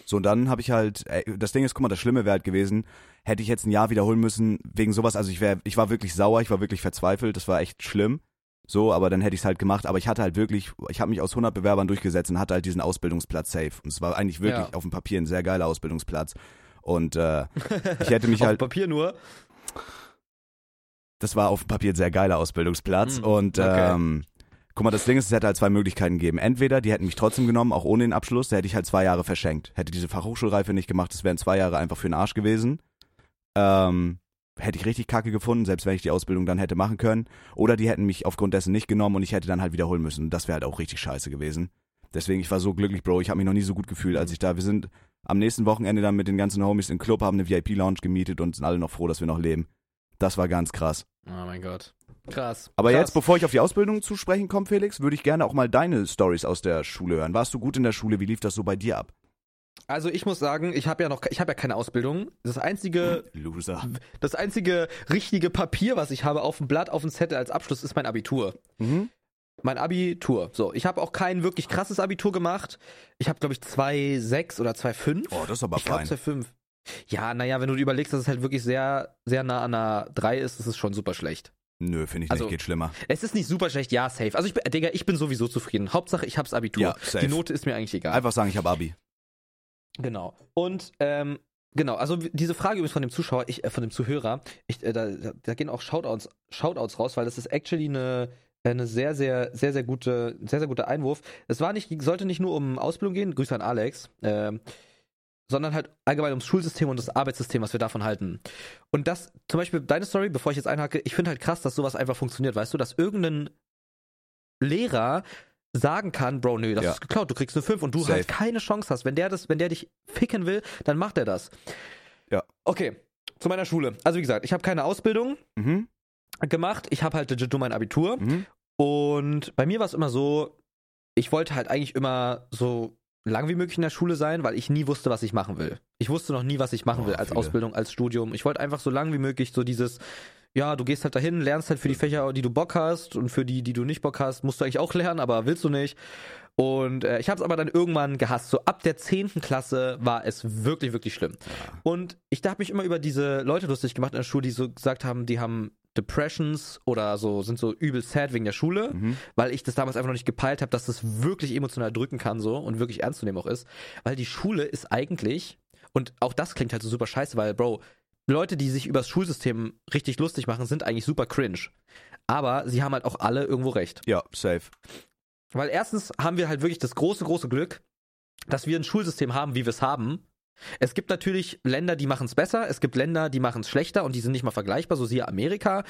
So, und dann habe ich halt, ey, das Ding ist, guck mal, das Schlimme wäre halt gewesen, hätte ich jetzt ein Jahr wiederholen müssen wegen sowas, also ich wäre, ich war wirklich sauer, ich war wirklich verzweifelt, das war echt schlimm. So, aber dann hätte ich es halt gemacht, aber ich hatte halt wirklich, ich habe mich aus 100 Bewerbern durchgesetzt und hatte halt diesen Ausbildungsplatz safe. Und es war eigentlich wirklich Ja. auf dem Papier ein sehr geiler Ausbildungsplatz. Und äh, ich hätte mich (laughs) Auf halt, Papier nur. das war auf dem Papier ein sehr geiler Ausbildungsplatz. Mm, und okay. ähm, guck mal, das Ding ist, es hätte halt zwei Möglichkeiten gegeben. Entweder die hätten mich trotzdem genommen, auch ohne den Abschluss, da hätte ich halt zwei Jahre verschenkt. Hätte diese Fachhochschulreife nicht gemacht, das wären zwei Jahre einfach für den Arsch gewesen. Ähm, hätte ich richtig kacke gefunden, selbst wenn ich die Ausbildung dann hätte machen können. Oder die hätten mich aufgrund dessen nicht genommen und ich hätte dann halt wiederholen müssen. Das wäre halt auch richtig scheiße gewesen. Deswegen, ich war so glücklich, Bro. Ich habe mich noch nie so gut gefühlt, als ich da. Wir sind am nächsten Wochenende dann mit den ganzen Homies im Club, haben eine VIP-Lounge gemietet und sind alle noch froh, dass wir noch leben. Das war ganz krass. Oh mein Gott. Krass. Aber Krass. jetzt, bevor ich auf die Ausbildung zu sprechen komme, Felix, würde ich gerne auch mal deine Stories aus der Schule hören. Warst du gut in der Schule? Wie lief das so bei dir ab? Also ich muss sagen, ich habe ja noch, ich habe ja keine Ausbildung. Das einzige, Loser. das einzige richtige Papier, was ich habe auf dem Blatt, auf dem Zettel als Abschluss, ist mein Abitur. Mhm. Mein Abitur. So, ich habe auch kein wirklich krasses Abitur gemacht. Ich habe, glaube ich, 2,6 oder 2,5. Oh, das ist aber ich fein. 2,5. Ja, naja, wenn du dir überlegst, dass es halt wirklich sehr, sehr nah an einer 3 ist, ist es schon super schlecht. Nö, finde ich Also- nicht, geht schlimmer. Es ist nicht super schlecht, ja, safe. Also ich Digga, ich bin sowieso zufrieden. Hauptsache, ich hab's Abitur. Ja, safe. Die Note ist mir eigentlich egal. Einfach sagen, ich habe Abi. Genau. Und ähm, genau, also diese Frage übrigens von dem Zuschauer, ich, äh, von dem Zuhörer, ich, äh, da, da- gehen auch Shoutouts, Shoutouts raus, weil das ist actually eine eine sehr, sehr, sehr, sehr gute, sehr, sehr guter Einwurf. Es war nicht, sollte nicht nur um Ausbildung gehen, Grüße an Alex, ähm, sondern halt allgemein ums Schulsystem und das Arbeitssystem, was wir davon halten. Und das, zum Beispiel deine Story, bevor ich jetzt einhacke, ich finde halt krass, dass sowas einfach funktioniert, weißt du, dass irgendein Lehrer sagen kann, Bro, nö, das Ja. ist geklaut, du kriegst eine 5 und du Safe. halt keine Chance hast. Wenn der das, wenn der dich ficken will, dann macht er das. Ja. Okay. zu meiner Schule. Also wie gesagt, ich habe keine Ausbildung Mhm. gemacht. Ich habe halt legit nur mein Abitur. Mhm. Und bei mir war es immer so, ich wollte halt eigentlich immer so lang wie möglich in der Schule sein, weil ich nie wusste, was ich machen will. Ich wusste noch nie, was ich machen Oh, will als viele. Ausbildung, als Studium. Ich wollte einfach so lang wie möglich so dieses, ja, du gehst halt dahin, lernst halt für die Fächer, die du Bock hast und für die, die du nicht Bock hast, musst du eigentlich auch lernen, aber willst du nicht. Und äh, ich habe es aber dann irgendwann gehasst. So ab der 10. Klasse war es wirklich, wirklich schlimm. Und ich habe mich immer über diese Leute lustig gemacht in der Schule, die so gesagt haben, die haben Depressions oder so, sind so übel sad wegen der Schule, Mhm. weil ich das damals einfach noch nicht gepeilt habe, dass das wirklich emotional drücken kann so und wirklich ernst zu nehmen auch ist. Weil die Schule ist eigentlich, und auch das klingt halt so super scheiße, weil, Bro, Leute, die sich übers Schulsystem richtig lustig machen, sind eigentlich super cringe. Aber sie haben halt auch alle irgendwo recht. Ja, safe. Weil erstens haben wir halt wirklich das große, große Glück, dass wir ein Schulsystem haben, wie wir es haben. Es gibt natürlich Länder, die machen es besser, es gibt Länder, die machen es schlechter und die sind nicht mal vergleichbar, so siehe Amerika.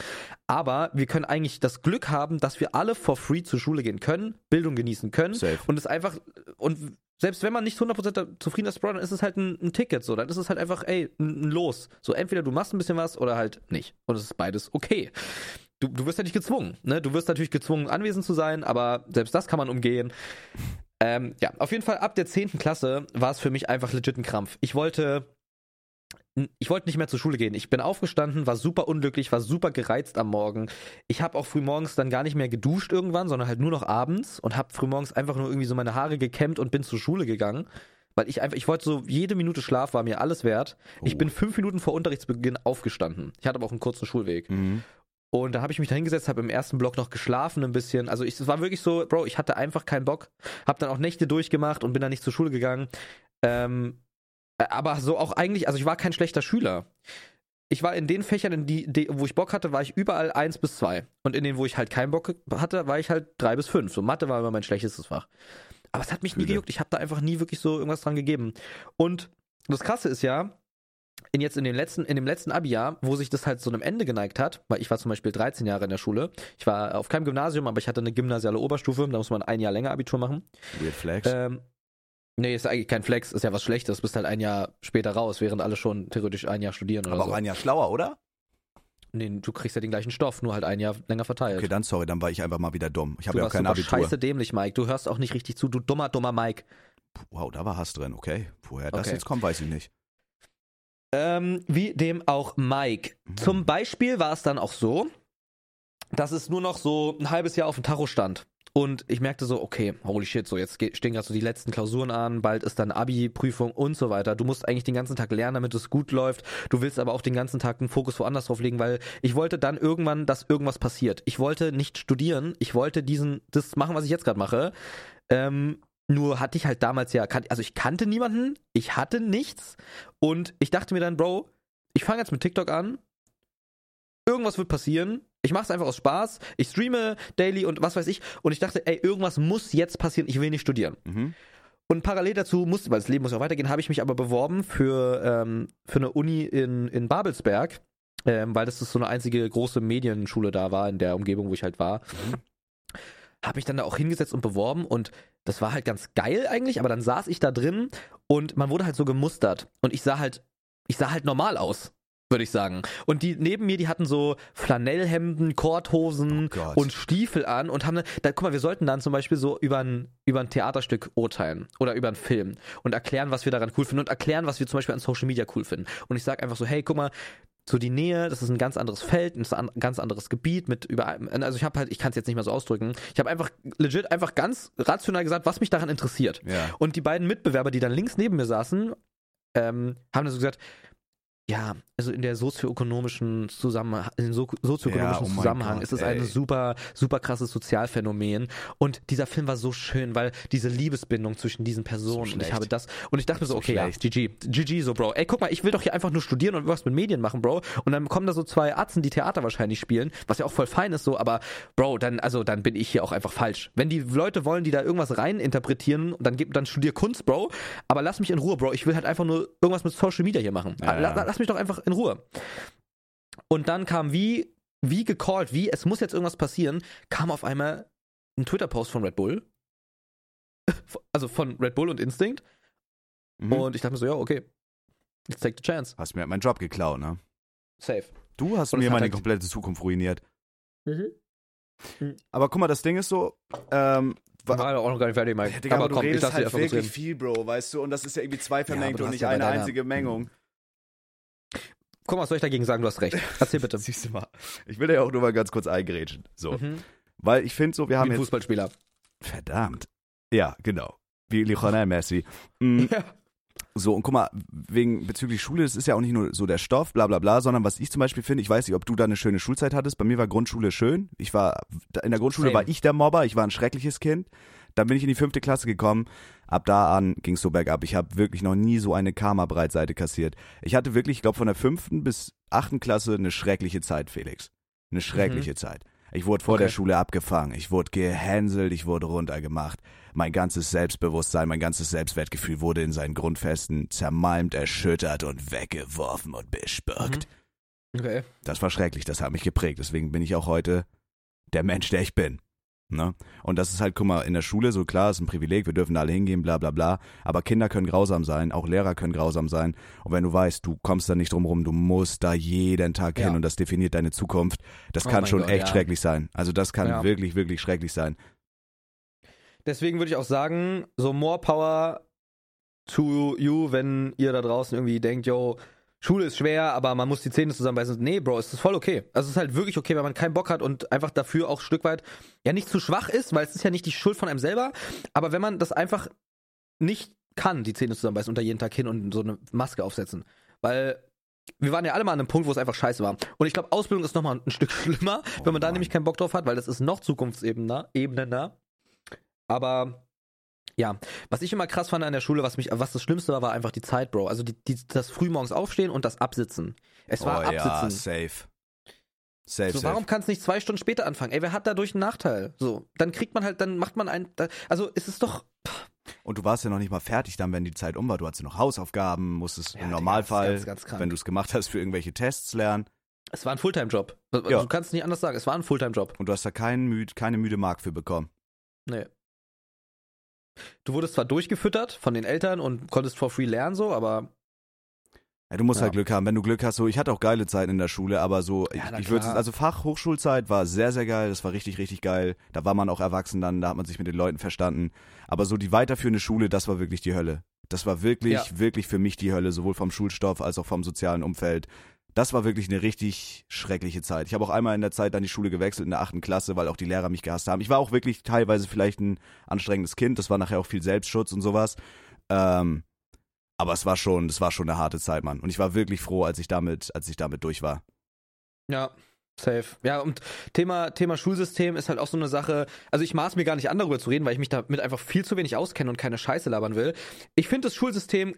Aber wir können eigentlich das Glück haben, dass wir alle for free zur Schule gehen können, Bildung genießen können Safe. und es einfach und selbst wenn man nicht 100% zufrieden ist, Bro, dann ist es halt ein, ein Ticket so, dann ist es halt einfach, ey, ein, Los. So entweder du machst ein bisschen was oder halt nicht und es ist beides okay. Du, du wirst ja nicht gezwungen, ne? Du wirst natürlich gezwungen anwesend zu sein, aber selbst das kann man umgehen. Ähm, ja, auf jeden Fall ab der 10. Klasse war es für mich einfach legit ein Krampf. Ich wollte ich wollte nicht mehr zur Schule gehen. Ich bin aufgestanden, war super unglücklich, war super gereizt am Morgen. Ich habe auch frühmorgens dann gar nicht mehr geduscht irgendwann, sondern halt nur noch abends und habe frühmorgens einfach nur irgendwie so meine Haare gekämmt und bin zur Schule gegangen. Weil ich einfach, ich wollte so, jede Minute Schlaf war mir alles wert. Ich Oh. bin fünf Minuten vor Unterrichtsbeginn aufgestanden. Ich hatte aber auch einen kurzen Schulweg. Mhm. Und da habe ich mich da hingesetzt, habe im ersten Block noch geschlafen ein bisschen. Also ich, es war wirklich so, Bro, ich hatte einfach keinen Bock. Hab dann auch Nächte durchgemacht und bin dann nicht zur Schule gegangen. Ähm, äh, aber so auch eigentlich, also ich war kein schlechter Schüler. Ich war in den Fächern, in die, die, wo ich Bock hatte, war ich überall eins bis zwei. Und in denen, wo ich halt keinen Bock hatte, war ich halt drei bis fünf. So Mathe war immer mein schlechtestes Fach. Aber es hat mich nie Fühle. gejuckt. Ich habe da einfach nie wirklich so irgendwas dran gegeben. Und das Krasse ist ja, in jetzt in den letzten, in dem letzten Abi-Jahr, wo sich das halt so einem Ende geneigt hat, weil ich war zum Beispiel 13 Jahre in der Schule. Ich war auf keinem Gymnasium, aber ich hatte eine gymnasiale Oberstufe, da muss man ein Jahr länger Abitur machen. Weird Flex. Ähm, nee, ist eigentlich kein Flex, ist ja was Schlechtes, bist halt ein Jahr später raus, während alle schon theoretisch ein Jahr studieren oder aber so. auch ein Jahr schlauer, oder? nee, du kriegst ja den gleichen Stoff, nur halt ein Jahr länger verteilt. Okay, dann sorry, dann war ich einfach mal wieder dumm. Ich habe ja auch kein Abitur. scheiße dämlich, Mike. Du hörst auch nicht richtig zu, du dummer, dummer Mike. Wow, da war Hass drin, okay. Woher das Okay. jetzt kommt, weiß ich nicht. Ähm, wie dem auch Mike. Mhm. Zum Beispiel war es dann auch so, dass es nur noch so ein halbes Jahr auf dem Tacho stand. Und ich merkte so, okay, holy shit, so jetzt stehen gerade so die letzten Klausuren an, bald ist dann Abi-Prüfung und so weiter. Du musst eigentlich den ganzen Tag lernen, damit es gut läuft. Du willst aber auch den ganzen Tag den Fokus woanders drauf legen, weil ich wollte dann irgendwann, dass irgendwas passiert. Ich wollte nicht studieren, ich wollte diesen, das machen, was ich jetzt gerade mache. Ähm, nur hatte ich halt damals ja, also ich kannte niemanden, ich hatte nichts und ich dachte mir dann, Bro, ich fange jetzt mit TikTok an. Irgendwas wird passieren. Ich mache es einfach aus Spaß. Ich streame daily und was weiß ich. Und ich dachte, ey, irgendwas muss jetzt passieren. Ich will nicht studieren. Mhm. Und parallel dazu musste, weil das Leben muss ja auch weitergehen, habe ich mich aber beworben für, ähm, für eine Uni in, in Babelsberg. Ähm, weil das ist so eine einzige große Medienschule da war, in der Umgebung, wo ich halt war. Habe mich dann da auch hingesetzt und beworben und das war halt ganz geil eigentlich, aber dann saß ich da drin und man wurde halt so gemustert und ich sah halt, ich sah halt normal aus, würde ich sagen. Und die neben mir, die hatten so Flanellhemden, Korthosen Oh und Stiefel an und haben, dann- da, guck mal, wir sollten dann zum Beispiel so über ein, über ein Theaterstück urteilen oder über einen Film und erklären, was wir daran cool finden und erklären, was wir zum Beispiel an Social Media cool finden. Und ich sag einfach so, hey, guck mal, so die Nähe, das ist ein ganz anderes Feld, ein an- ganz anderes Gebiet mit über also ich habe halt ich kann es jetzt nicht mehr so ausdrücken. Ich habe einfach legit einfach ganz rational gesagt, was mich daran interessiert. Ja. Und die beiden Mitbewerber, die dann links neben mir saßen, ähm, haben dann so gesagt, ja, also in der sozioökonomischen Zusammenhang, in so, sozioökonomischen Ja, oh Zusammenhang Gott, ist es ey. ein super, super krasses Sozialphänomen. Und dieser Film war so schön, weil diese Liebesbindung zwischen diesen Personen und ich habe das und ich dachte mir so, So okay, schlecht. ja, GG, GG so, Bro. Ey, guck mal, ich will doch hier einfach nur studieren und was mit Medien machen, Bro. Und dann kommen da so zwei Atzen, die Theater wahrscheinlich spielen, was ja auch voll fein ist so, aber Bro, dann, also dann bin ich hier auch einfach falsch. Wenn die Leute wollen, die da irgendwas rein interpretieren, dann gib, dann studier Kunst, Bro. Aber lass mich in Ruhe, Bro. Ich will halt einfach nur irgendwas mit Social Media hier machen. Ja. Lass mich doch einfach in Ruhe. Und dann kam wie, wie gecallt, wie, es muss jetzt irgendwas passieren, kam auf einmal ein Twitter-Post von Red Bull. (laughs) Also von Red Bull und Instinct. Mhm. Und ich dachte mir so, ja, okay. Let's take the chance. Hast mir meinen Job geklaut, ne? Safe. Du hast Und mir meine halt- komplette Zukunft ruiniert. Mhm. Aber guck mal, das Ding ist so, ähm, wa- War auch noch gar nicht fertig, Mike. Ja, Digga, aber, du komm, ich redest lass dich halt wirklich viel, Bro, weißt du? Und das ist ja irgendwie zwei aber vermengt du und nicht ja eine deiner- einzige Mengung. Guck mal, was soll ich dagegen sagen? Du hast recht. Erzähl bitte. (laughs) Siehst du mal. Ich will ja auch nur mal ganz kurz eingrätschen. So. Mhm. Weil ich finde so, wir Wie haben ein jetzt. Fußballspieler. Verdammt. Ja, genau. Wie Lionel Messi. Mm, (laughs) Ja. So, und guck mal, wegen bezüglich Schule, das ist ja auch nicht nur so der Stoff, bla bla bla, sondern was ich zum Beispiel finde, ich weiß nicht, ob du da eine schöne Schulzeit hattest. Bei mir war Grundschule schön. Ich war, in der Grundschule Same. war ich der Mobber, ich war ein schreckliches Kind. Dann bin ich in die fünfte Klasse gekommen. Ab da an ging es so bergab. Ich habe wirklich noch nie so eine Karma-Breitseite kassiert. Ich hatte wirklich, ich glaube, von der fünften bis achten Klasse eine schreckliche Zeit, Felix. Eine schreckliche Zeit. Ich wurde vor Okay. der Schule abgefangen. Ich wurde gehänselt, ich wurde runtergemacht. Mein ganzes Selbstbewusstsein, mein ganzes Selbstwertgefühl wurde in seinen Grundfesten zermalmt, erschüttert und weggeworfen und bespuckt. Okay. Das war schrecklich, das hat mich geprägt. Deswegen bin ich auch heute der Mensch, der ich bin. Ne? Und das ist halt, guck mal, in der Schule, so klar, ist ein Privileg, wir dürfen da alle hingehen, bla bla bla. Aber Kinder können grausam sein, auch Lehrer können grausam sein. Und wenn du weißt, du kommst da nicht drum rum, du musst da jeden Tag Ja. hin und das definiert deine Zukunft, das Oh kann schon Gott, echt ja. schrecklich sein. Also das kann Ja. wirklich, wirklich schrecklich sein. Deswegen würde ich auch sagen, so more power to you, wenn ihr da draußen irgendwie denkt, yo, Schule ist schwer, aber man muss die Zähne zusammenbeißen. Nee, Bro, es ist voll okay. Also es ist halt wirklich okay, wenn man keinen Bock hat und einfach dafür auch ein Stück weit ja nicht zu schwach ist, weil es ist ja nicht die Schuld von einem selber, aber wenn man das einfach nicht kann, die Zähne zusammenbeißen und da jeden Tag hin und so eine Maske aufsetzen. Weil wir waren ja alle mal an einem Punkt, wo es einfach scheiße war. Und ich glaube, Ausbildung ist nochmal ein Stück (laughs) schlimmer, Oh wenn man da Mann. nämlich keinen Bock drauf hat, weil das ist noch zukunftsebener, ebenener. Aber ja, was ich immer krass fand an der Schule, was mich, was das Schlimmste war, war einfach die Zeit, Bro. Also die, die, das frühmorgens aufstehen und das Absitzen. Es war oh ja, Absitzen. safe. Safe, so, safe. warum kann es nicht zwei Stunden später anfangen? Ey, wer hat dadurch einen Nachteil? So, dann kriegt man halt, dann macht man ein, also es ist doch, Und du warst ja noch nicht mal fertig dann, wenn die Zeit um war. Du hattest ja noch Hausaufgaben, musstest Ja, im Normalfall, ganz, ganz krank. wenn du es gemacht hast, für irgendwelche Tests lernen. es war ein Fulltime-Job. Also, Ja. Du kannst es nicht anders sagen, es war ein Fulltime-Job. Und du hast da keinen müd, keine müde Mark für bekommen. Nee. Du wurdest zwar durchgefüttert von den Eltern und konntest for free lernen, so, aber Ja, du musst Ja. halt Glück haben. Wenn du Glück hast, so, ich hatte auch geile Zeiten in der Schule, aber so, Ja, ich, ich würde, also Fachhochschulzeit war sehr, sehr geil. Das war richtig, richtig geil. Da war man auch erwachsen dann, da hat man sich mit den Leuten verstanden. Aber so die weiterführende Schule, das war wirklich die Hölle. Das war wirklich, Ja. wirklich für mich die Hölle, sowohl vom Schulstoff als auch vom sozialen Umfeld. Das war wirklich eine richtig schreckliche Zeit. Ich habe auch einmal in der Zeit dann die Schule gewechselt in der achten Klasse, weil auch die Lehrer mich gehasst haben. Ich war auch wirklich teilweise vielleicht ein anstrengendes Kind. Das war nachher auch viel Selbstschutz und sowas. Ähm, aber es war schon, es war schon eine harte Zeit, Mann. Und ich war wirklich froh, als ich damit, als ich damit durch war. Ja, safe. Ja, und Thema, Thema Schulsystem ist halt auch so eine Sache. Also ich maß mir gar nicht an, darüber zu reden, weil ich mich damit einfach viel zu wenig auskenne und keine Scheiße labern will. Ich finde das Schulsystem,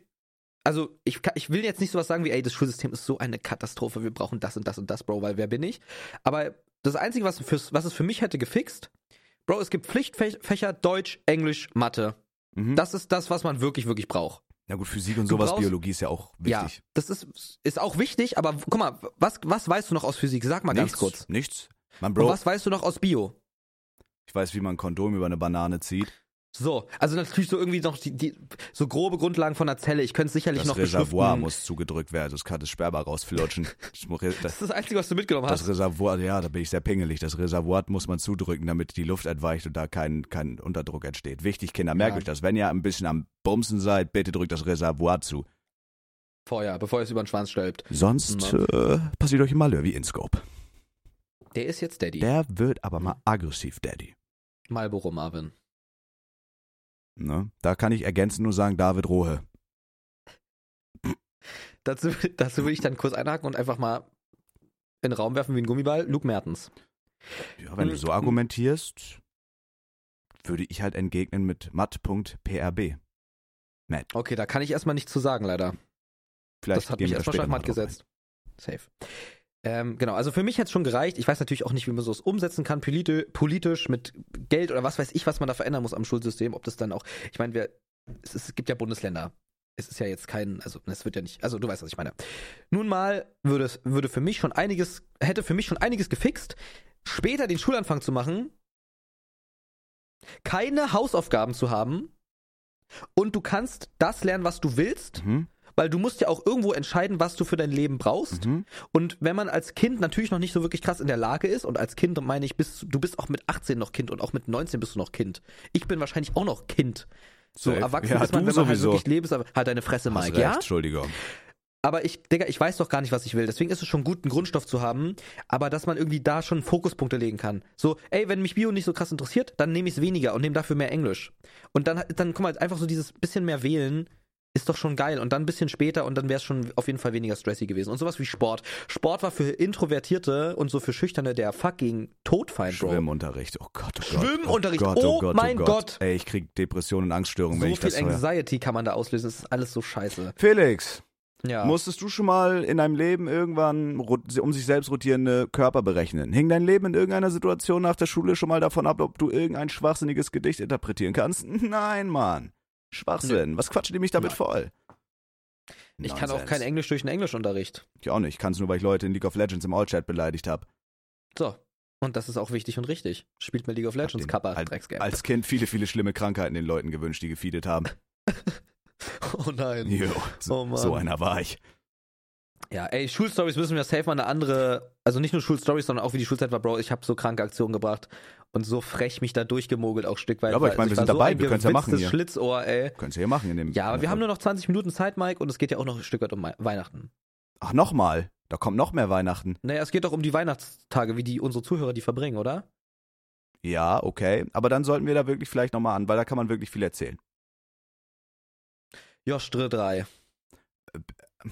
also ich, ich will jetzt nicht sowas sagen wie, ey, das Schulsystem ist so eine Katastrophe, wir brauchen das und das und das, Bro, weil wer bin ich? Aber das Einzige, was, fürs, was es für mich hätte gefixt, Bro, es gibt Pflichtfächer Deutsch, Englisch, Mathe. Mhm. Das ist das, was man wirklich, wirklich braucht. Na gut, Physik und Du sowas, brauchst- Biologie ist ja auch Ja, wichtig. das ist, ist auch wichtig, aber guck mal, was, was weißt du noch aus Physik? Sag mal ganz nichts, kurz. Nichts. Und Bro, was weißt du noch aus Bio? ich weiß, wie man ein Kondom über eine Banane zieht. So, also natürlich so irgendwie noch die, die so grobe Grundlagen von der Zelle. Ich könnte es sicherlich Das noch Reservoir beschriften. muss zugedrückt werden, sonst kann das Sperma rausflutschen. Das, Das das, ist das Einzige, was du mitgenommen das hast. Reservoir, ja, da bin ich sehr pingelig. Das Reservoir muss man zudrücken, damit die Luft entweicht und da kein, kein Unterdruck entsteht. Wichtig, Kinder, merkt Ja. euch das. Wenn ihr ein bisschen am Bumsen seid, bitte drückt das Reservoir zu. Vorher, bevor es über den Schwanz stülpt. Sonst äh, passiert euch ein Malheur wie InScope. Der ist jetzt Daddy. Der wird aber mal aggressiv, Daddy. Marlboro Marvin. Ne? Da kann ich ergänzend nur sagen, David Rohe. Dazu, dazu will ich dann kurz einhaken und einfach mal in den Raum werfen wie ein Gummiball. Luke Mertens. Ja, wenn du so argumentierst, würde ich halt entgegnen mit matt.prb. Matt. Okay, da kann ich erstmal nichts zu sagen, leider. Vielleicht das hat mich erstmal schachmatt drauf ein. gesetzt. Safe. Ähm, genau, also für mich hätte es schon gereicht. Ich weiß natürlich auch nicht, wie man sowas umsetzen kann, politi politisch, mit Geld oder was weiß ich, was man da verändern muss am Schulsystem. Ob das dann auch, ich meine, es, es gibt ja Bundesländer. Es ist ja jetzt kein, also es wird ja nicht, also du weißt, was ich meine. Nun mal würde es, würde für mich schon einiges, hätte für mich schon einiges gefixt, später den Schulanfang zu machen, keine Hausaufgaben zu haben und du kannst das lernen, was du willst Mhm. Weil du musst ja auch irgendwo entscheiden, was du für dein Leben brauchst. Mhm. Und wenn man als Kind natürlich noch nicht so wirklich krass in der Lage ist, und als Kind meine ich, bist, du bist auch mit 18 noch Kind und auch mit 19 bist du noch Kind. Ich bin wahrscheinlich auch noch Kind. So Safe. erwachsen Ja, ist man, wenn man halt sowieso. wirklich lebens, aber halt deine Fresse, Mike. recht, Ja? Entschuldigung. Aber ich, Digga, ich weiß doch gar nicht, was ich will. Deswegen ist es schon gut, einen Grundstoff zu haben, aber dass man irgendwie da schon Fokuspunkte legen kann. So, ey, wenn mich Bio nicht so krass interessiert, dann nehme ich es weniger und nehme dafür mehr Englisch. Und dann, dann, guck mal, einfach so dieses bisschen mehr wählen ist doch schon geil. Und dann ein bisschen später und dann wäre es schon auf jeden Fall weniger stressy gewesen. Und sowas wie Sport. Sport war für Introvertierte und so für Schüchterne der fucking Todfeind, Bro. Schwimmunterricht. Oh Gott, oh Gott. Schwimmunterricht. Oh, Gott, Oh oh Gott, mein oh Gott. Ey, ich krieg Depressionen und Angststörungen, wenn So ich das viel höre. Anxiety kann man da auslösen. Das ist alles so scheiße. Felix, Ja. musstest du schon mal in deinem Leben irgendwann um sich selbst rotierende Körper berechnen? Hing dein Leben in irgendeiner Situation nach der Schule schon mal davon ab, ob du irgendein schwachsinniges Gedicht interpretieren kannst? (laughs) Nein, Mann. Schwachsinn. Was quatschen die mich damit voll? ich kann auch Nonsens. kein Englisch durch den Englischunterricht. Ich auch nicht. Ich kann es nur, weil ich Leute in League of Legends im All-Chat beleidigt habe. So. Und das ist auch wichtig und richtig. Spielt mir League of Legends, Kappa, als, Drecksgame. als Kind viele, viele schlimme Krankheiten den Leuten gewünscht, die gefeedet haben. (laughs) oh nein. Jo, so, Oh Mann. so einer war ich. Ja, ey, Schulstories müssen wir safe mal eine andere, also nicht nur Schulstories, sondern auch wie die Schulzeit war, Bro. Ich habe so kranke Aktionen gebracht und so frech mich da durchgemogelt auch Stück weit. Ja, aber ich meine, wir sind dabei, ein wir können's ja machen hier. Schlitzohr, ey. Könntest du hier machen in dem. Ja, aber wir haben nur noch 20 Minuten Zeit, Mike, und es geht ja auch noch ein Stück weit um Wei- Weihnachten. Ach, nochmal. Da kommt noch mehr Weihnachten. Naja, es geht doch um die Weihnachtstage, wie die unsere Zuhörer die verbringen, oder? Ja, okay. Aber dann sollten wir da wirklich vielleicht nochmal an, weil da kann man wirklich viel erzählen. Josh Dre 3. (laughs)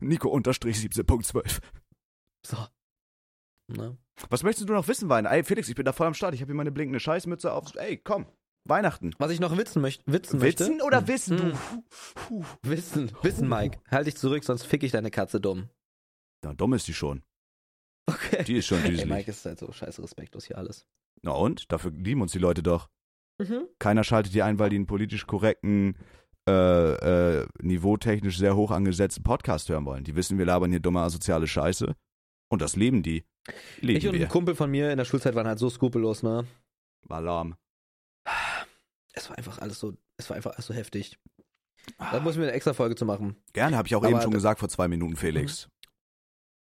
Nico unterstrich 17.12. So. Ne? Was möchtest du noch wissen, Wein? Ey, Felix, ich bin da voll am Start. Ich habe hier meine blinkende Scheißmütze auf. Ey, komm. Weihnachten. Was ich noch witzen, möcht witzen möchte. Witzen oder wissen, Hm. du? Wissen, wissen, Mike. Halt dich zurück, sonst fick ich deine Katze dumm. Na, dumm ist die schon. Okay. Die ist schon Ey, düselig. Mike ist halt so scheiße respektlos hier alles. Na und? Dafür lieben uns die Leute doch. Mhm. Keiner schaltet die ein, weil die einen politisch korrekten, äh, äh, niveautechnisch sehr hoch angesetzten Podcast hören wollen. Die wissen, wir labern hier dumme asoziale Scheiße. Und das lieben die. Lieben Ich und wir. ein Kumpel von mir in der Schulzeit waren halt so skrupellos, ne? War lahm. Es war einfach alles so, es war einfach alles so heftig. Da muss ich mir eine extra Folge zu machen. Gerne, habe ich auch Aber eben schon gesagt vor zwei Minuten, Felix.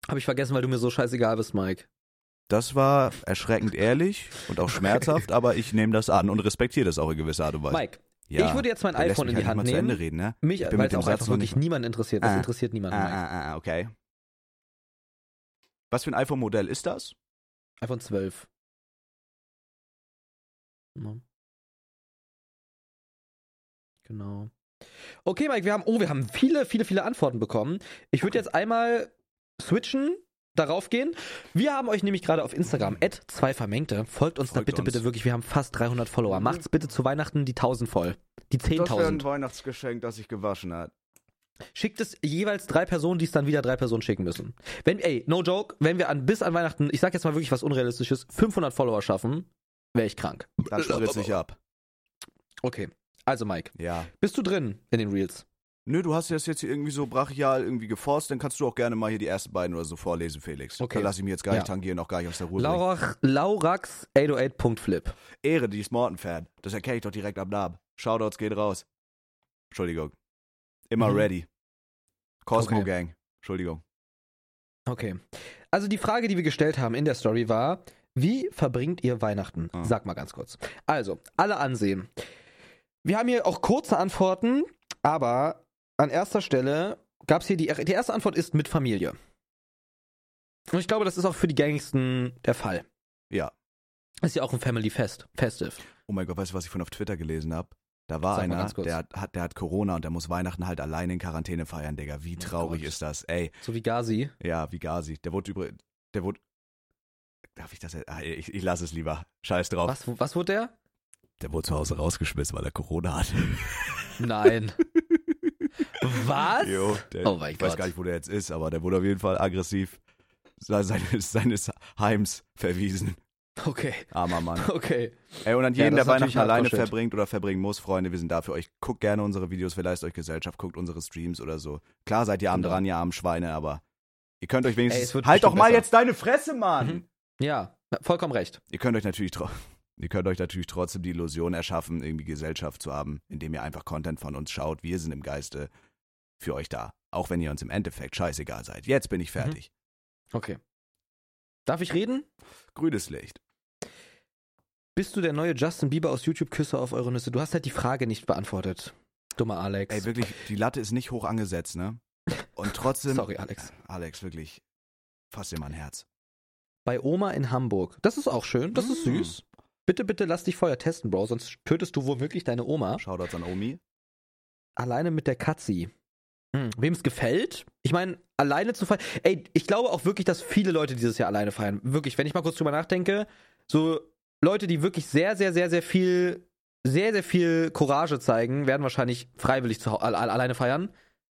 Habe ich vergessen, weil du mir so scheißegal bist, Mike. Das war erschreckend ehrlich und auch (laughs) schmerzhaft, aber ich nehme das an und respektiere das auch in gewisser Art und Weise. Mike, ja, ich würde jetzt mein iPhone in die halt Hand mal zu Ende nehmen. reden, ne? Mich, Ich bin weil mit es dem auch Satz einfach wirklich niemand interessiert. Das Ah. interessiert niemanden, Mike. Ah, ah, ah, okay. Was für ein iPhone-Modell ist das? iPhone 12. Ja. Genau. Okay, Mike, wir haben, oh, wir haben viele, viele, viele Antworten bekommen. Ich würde jetzt einmal switchen, darauf gehen. Wir haben euch nämlich gerade auf Instagram, zwei Vermengte. Folgt uns da Folgt bitte, uns. bitte wirklich. Wir haben fast 300 Follower. Mhm. Macht's bitte zu Weihnachten die 1000 voll. Die Das wäre ein 10.000. Weihnachtsgeschenk, das sich gewaschen hat. Schickt es jeweils drei Personen, die es dann wieder drei Personen schicken müssen. Wenn, ey, no joke, wenn wir an, bis an Weihnachten, ich sag jetzt mal wirklich was Unrealistisches, 500 Follower schaffen, wäre ich krank. Dann spritze ich ab. Okay. Also, Mike, Ja. bist du drin in den Reels? Nö, du hast das jetzt hier irgendwie so brachial irgendwie geforst, dann kannst du auch gerne mal hier die ersten beiden oder so vorlesen, Felix. Okay. Da lasse ich mich jetzt gar nicht Ja. tangieren, auch gar nicht aus der Ruhe. Laurach, Laurax808.flip. Ehre, die ist Morton-Fan. Das erkenne ich doch direkt am Namen. Shoutouts gehen raus. Entschuldigung. Immer Mhm. ready. Cosmo Okay. Gang. Entschuldigung. Okay. Also die Frage, die wir gestellt haben in der Story war, wie verbringt ihr Weihnachten? Ah. Sag mal ganz kurz. Also, alle ansehen. Wir haben hier auch kurze Antworten, aber an erster Stelle gab es hier die, die erste Antwort ist mit Familie. Und ich glaube, das ist auch für die gängigsten der Fall. Ja. Ist ja auch ein Family Fest, Festive. Oh mein Gott, weißt du, was ich von auf Twitter gelesen habe? Da war einer, der hat, der hat Corona und der muss Weihnachten halt alleine in Quarantäne feiern, Digga. Wie Oh traurig Gott. ist das? Ey, So wie Gazi. ja, wie Gazi. Der wurde über. Der wurde. Darf ich das? Ah, ich, ich lasse es lieber. Scheiß drauf. Was, was wurde der? Der wurde zu Hause rausgeschmissen, weil er Corona hat. (laughs) Nein. Was? Jo, der, Oh mein ich weiß Gott. gar nicht, wo der jetzt ist, aber der wurde auf jeden Fall aggressiv se- seines, seines Heims verwiesen. Okay, Armer Mann. okay. Ey, und an Ja, jeden, das der Weihnachten alleine verbringt oder verbringen muss, Freunde, wir sind da für euch. Guckt gerne unsere Videos, wir leisten euch Gesellschaft, guckt unsere Streams oder so. Klar seid ihr arm Genau. dran, ihr armen Schweine, aber ihr könnt euch Ey, wenigstens... wird halt doch mal besser. jetzt deine Fresse, Mann! Mhm. Ja, vollkommen recht. Ihr könnt euch natürlich. (laughs) Ihr könnt euch natürlich trotzdem die Illusion erschaffen, irgendwie Gesellschaft zu haben, indem ihr einfach Content von uns schaut. Wir sind im Geiste für euch da. Auch wenn ihr uns im Endeffekt scheißegal seid. Jetzt bin ich fertig. Okay. Darf ich reden? Grünes Licht. Bist du der neue Justin Bieber aus YouTube Küsse auf eure Nüsse? Du hast halt die Frage nicht beantwortet. Dummer Alex. Ey, wirklich, die Latte ist nicht hoch angesetzt, ne? Und (laughs) trotzdem. Sorry, Alex. Alex, wirklich. Fass dir mal ein Herz. Bei Oma in Hamburg. Das ist auch schön. Das ist Mm. süß. Bitte, bitte lass dich vorher testen, Bro, sonst tötest du womöglich deine Oma. Shoutouts an Omi. Alleine mit der Katzi. Hm. Wem es gefällt? Ich meine, alleine zu feiern. Ey, ich glaube auch wirklich, dass viele Leute dieses Jahr alleine feiern. Wirklich, wenn ich mal kurz drüber nachdenke, so Leute, die wirklich sehr, sehr, sehr, sehr viel, sehr, sehr viel Courage zeigen, werden wahrscheinlich freiwillig zu, alle- alleine feiern.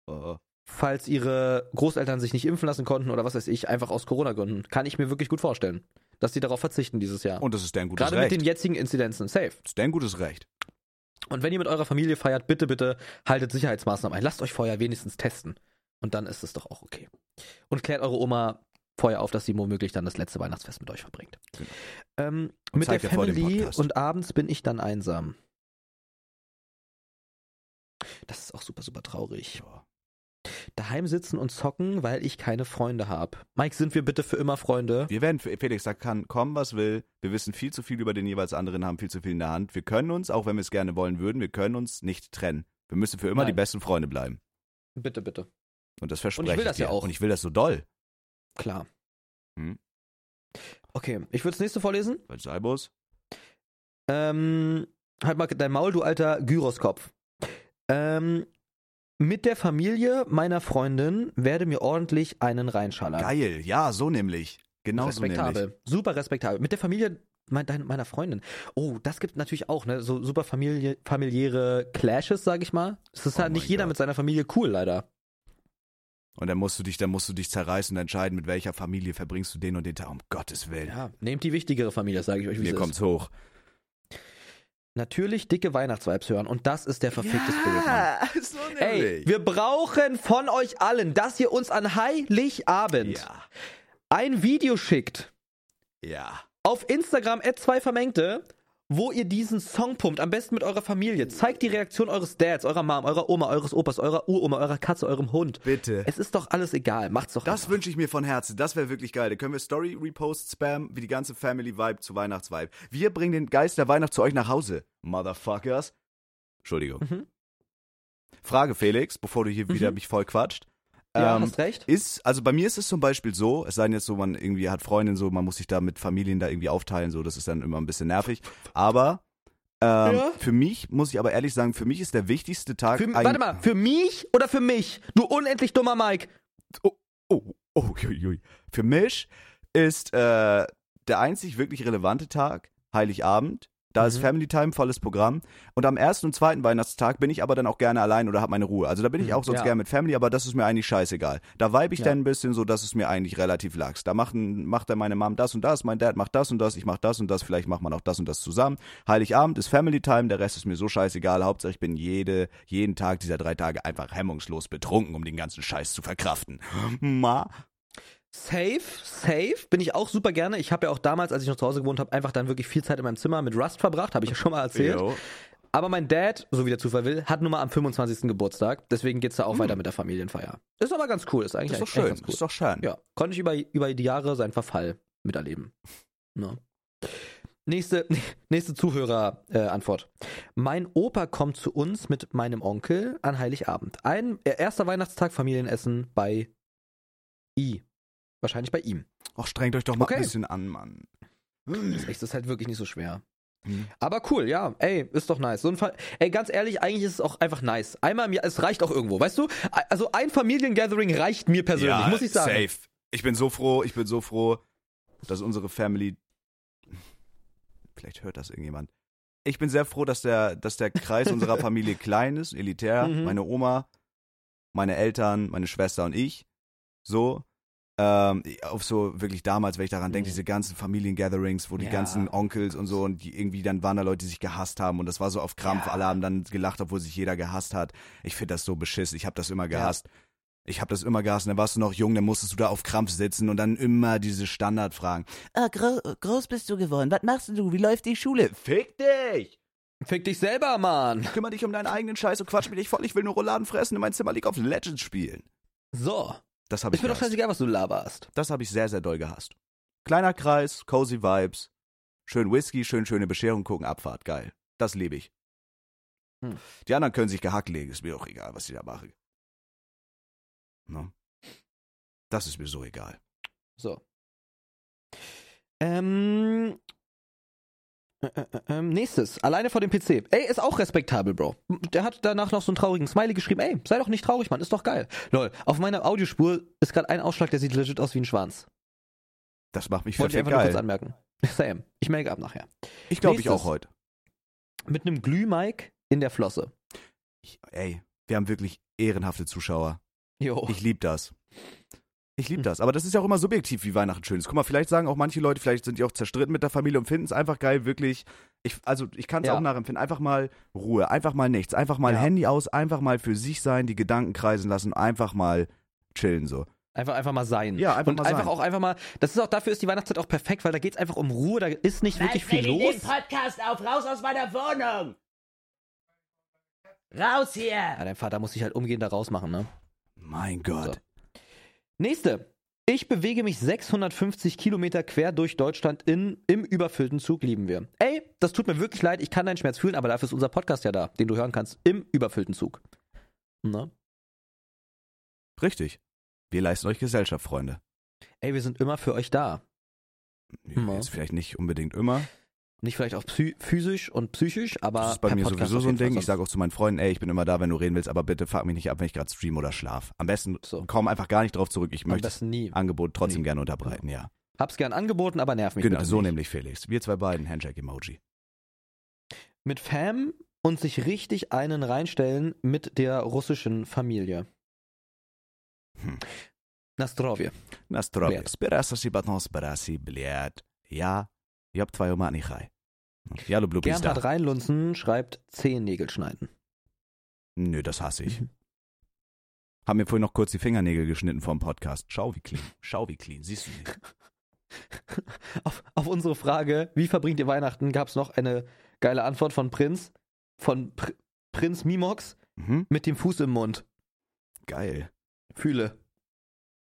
Oh. falls ihre Großeltern sich nicht impfen lassen konnten oder was weiß ich, einfach aus Corona-Gründen. Kann ich mir wirklich gut vorstellen, dass die darauf verzichten dieses Jahr. Und das ist dein gutes Gerade mit Recht. den jetzigen Inzidenzen. Safe. das ist dein gutes Recht. Und wenn ihr mit eurer Familie feiert, bitte, bitte haltet Sicherheitsmaßnahmen ein. Lasst euch vorher wenigstens testen. Und dann ist es doch auch okay. Und klärt eure Oma vorher auf, dass sie womöglich dann das letzte Weihnachtsfest mit euch verbringt. Genau. Ähm, mit der Family und abends bin ich dann einsam. Das ist auch super, super traurig. Ja. Daheim sitzen und zocken, weil ich keine Freunde habe. Mike, sind wir bitte für immer Freunde? Wir werden, Felix, da kann kommen, was will. Wir wissen viel zu viel über den jeweils anderen, haben viel zu viel in der Hand. Wir können uns, auch wenn wir es gerne wollen würden, wir können uns nicht trennen. Wir müssen für immer Nein. die besten Freunde bleiben. Bitte, bitte. Und das verspreche will das dir. ja auch. Und ich will das so doll. Klar. Hm. Okay, ich würde das nächste vorlesen. Weil Salbus, Ähm, halt mal dein Maul, du alter Gyroskopf. Ähm, mit der Familie meiner Freundin werde mir ordentlich einen reinschallern. geil. Ja, so nämlich. Genau so nämlich. respektabel. Super respektabel. Mit der Familie meiner Freundin. Oh, das gibt natürlich auch, ne? So super Familie, familiäre Clashes, sag ich mal. Es ist Oh halt nicht jeder Gott. mit seiner Familie cool, leider. Und dann musst du dich, dann musst du dich zerreißen und entscheiden, mit welcher Familie verbringst du den und den Tag. Um Gottes Willen. Ja, nehmt die wichtigere Familie, sage ich euch, wie Mir es ist. kommt's hoch. Natürlich dicke Weihnachtsvibes hören und das ist der verfickte Spirit. Mann. (laughs) so Ey, wir brauchen von euch allen, dass ihr uns an Heiligabend ja. ein Video schickt Ja. auf Instagram zwei Vermengte, wo ihr diesen Song pumpt, am besten mit eurer Familie. Zeigt die Reaktion eures Dads, eurer Mom, eurer Oma, eures Opas, eurer Uroma, eurer Katze, eurem Hund. Bitte. Es ist doch alles egal, macht's doch Das wünsche ich mir von Herzen. Das wäre wirklich geil. Da können wir Story Repost Spam wie die ganze Family Vibe zu Weihnachtsvibe. Wir bringen den Geist der Weihnacht zu euch nach Hause. Motherfuckers. Entschuldigung. Mhm. Frage Felix, bevor du hier wieder mich voll quatscht. Ja, Ähm, hast recht. ist, also bei mir ist es zum Beispiel so, es sei denn jetzt so, man irgendwie hat Freundinnen so, man muss sich da mit Familien da irgendwie aufteilen, so, das ist dann immer ein bisschen nervig. Aber ähm, Ja. für mich, muss ich aber ehrlich sagen, für mich ist der wichtigste Tag Für, ein- warte mal, für mich oder für mich? Du unendlich dummer Mike. Oh, oh, ui, ui. Für mich ist äh, der einzig wirklich relevante Tag Heiligabend. Da ist Mhm. Family Time, volles Programm. Und am ersten und zweiten Weihnachtstag bin ich aber dann auch gerne allein oder habe meine Ruhe. Also da bin ich Mhm, auch sonst ja. gerne mit Family, aber das ist mir eigentlich scheißegal. Da vibe ich Ja. dann ein bisschen so, dass es mir eigentlich relativ lax. Da macht, macht dann meine Mom das und das, mein Dad macht das und das, ich mach das und das, vielleicht macht man auch das und das zusammen. Heiligabend ist Family Time, der Rest ist mir so scheißegal. Hauptsache ich bin jede, jeden Tag dieser drei Tage einfach hemmungslos betrunken, um den ganzen Scheiß zu verkraften. (laughs) Ma, Safe, safe, bin ich auch super gerne. Ich habe ja auch damals, als ich noch zu Hause gewohnt habe, einfach dann wirklich viel Zeit in meinem Zimmer mit Rust verbracht, habe ich ja schon mal erzählt. Jo. Aber mein Dad, so wie der Zufall will, hat nun mal am 25. Geburtstag. Deswegen geht's da auch Hm. weiter mit der Familienfeier. Ist aber ganz cool, ist eigentlich Ist doch schön, ganz cool. ist doch schön. Ja, konnte ich über, über die Jahre seinen Verfall miterleben. Ne? Nächste, (laughs) nächste Zuhörer-Antwort. Äh, mein Opa kommt zu uns mit meinem Onkel an Heiligabend. Ein äh, erster Weihnachtstag Familienessen bei I. Wahrscheinlich bei ihm. Ach, strengt euch doch mal Okay. ein bisschen an, Mann. Das ist halt wirklich nicht so schwer. Hm. Aber cool, ja. Ey, ist doch nice. So ein Fall. Ey, ganz ehrlich, eigentlich ist es auch einfach nice. Einmal im Jahr, es reicht auch irgendwo, weißt du? Also ein Familiengathering reicht mir persönlich, ja, muss ich sagen. safe. Ich bin so froh, ich bin so froh, dass unsere Family. Vielleicht hört das irgendjemand. Ich bin sehr froh, dass der, dass der Kreis unserer (laughs) Familie klein ist, elitär. Mhm. Meine Oma, meine Eltern, meine Schwester und ich. So. Ähm, auf so wirklich damals, wenn ich daran denke, Mhm. diese ganzen Familiengatherings, wo die Ja. ganzen Onkels und so und die irgendwie dann waren da Leute, die sich gehasst haben und das war so auf Krampf. Ja. Alle haben dann gelacht, obwohl sich jeder gehasst hat. Ich finde das so beschiss. Ich habe das immer gehasst. Ich hab das immer gehasst. Dann warst du noch jung, dann musstest du da auf Krampf sitzen und dann immer diese Standardfragen. Ah, gro groß bist du geworden. Was machst du? Wie läuft die Schule? Fick dich! Fick dich selber, Mann. Kümmer dich um deinen eigenen Scheiß und quatsch mich nicht voll. Ich will nur Rouladen fressen in mein Zimmer League of Legends spielen. So. Das habe ich Ist mir doch gehasst. scheißegal, was du laberst. Das habe ich sehr, sehr doll gehasst. Kleiner Kreis, cozy Vibes, schön Whisky, schön schöne Bescherung gucken, Abfahrt, geil. Das liebe ich. Hm. Die anderen können sich gehackt legen, ist mir auch egal, was ich da mache. Ne? Das ist mir so egal. So. Ähm. Äh, äh, ähm, nächstes, alleine vor dem PC. Ey, ist auch respektabel, Bro. Der hat danach noch so einen traurigen Smiley geschrieben. Ey, sei doch nicht traurig, Mann, ist doch geil. Lol, auf meiner Audiospur ist gerade ein Ausschlag, der sieht legit aus wie ein Schwanz. Das macht mich Wollte ich einfach nur kurz geil. anmerken. (laughs) Sam, ich melde ab nachher. Ich glaube ich auch heute. Mit einem Glühmike in der Flosse. Ich, ey, wir haben wirklich ehrenhafte Zuschauer. Jo. Ich liebe das. Ich liebe Hm. das. Aber das ist ja auch immer subjektiv, wie Weihnachten schön ist. Guck mal, vielleicht sagen auch manche Leute, vielleicht sind die auch zerstritten mit der Familie und finden es einfach geil, wirklich. Ich, also, ich kann es Ja. auch nachempfinden. Einfach mal Ruhe, einfach mal nichts. Einfach mal Ja. Handy aus, einfach mal für sich sein, die Gedanken kreisen lassen, einfach mal chillen so. Einfach, einfach mal sein. Ja, einfach Und mal einfach sein. auch einfach mal, das ist auch dafür ist die Weihnachtszeit auch perfekt, weil da geht's einfach um Ruhe, da ist nicht wirklich viel los. den Podcast auf, raus aus meiner Wohnung! Raus hier! Ja, dein Vater muss sich halt umgehend da rausmachen, ne? Mein Gott. Nächste. Ich bewege mich 650 Kilometer quer durch Deutschland in, im überfüllten Zug, lieben wir. Ey, das tut mir wirklich leid, ich kann deinen Schmerz fühlen, aber dafür ist unser Podcast ja da, den du hören kannst, im überfüllten Zug. Ne? Richtig. Wir leisten euch Gesellschaft, Freunde. Ey, wir sind immer für euch da. Ja. Jetzt vielleicht nicht unbedingt immer. Nicht vielleicht auch physisch und psychisch, aber. Das ist bei mir Podcast sowieso so ein Ding. Ich sage auch zu meinen Freunden, ey, ich bin immer da, wenn du reden willst, aber bitte fuck mich nicht ab, wenn ich gerade stream oder schlaf. Am besten so. komm einfach gar nicht drauf zurück. Ich möchte das Angebot trotzdem nie. gerne unterbreiten, ja. Hab's gern angeboten, aber nerv mich genau, bitte so nicht. nämlich, Felix. Wir zwei beiden, Handshake-Emoji. Mit Fam und sich richtig einen reinstellen mit der russischen Familie. Hm. Na zdrowie. Na zdrowie. Batons, spirasi, blät. Ja, ich hab zwei Humanichai. Ja, du Blubis da. Bernhard Reinlunzen schreibt Zehennägel schneiden. Nö, das hasse ich. Mhm. Haben mir vorhin noch kurz die Fingernägel geschnitten vom Podcast. Schau wie clean. Schau wie clean. Siehst du nicht. (laughs) Auf, auf unsere Frage, wie verbringt ihr Weihnachten, gab es noch eine geile Antwort von Prinz, von Pr Prinz Mimox Mhm. mit dem Fuß im Mund. Geil. Fühle.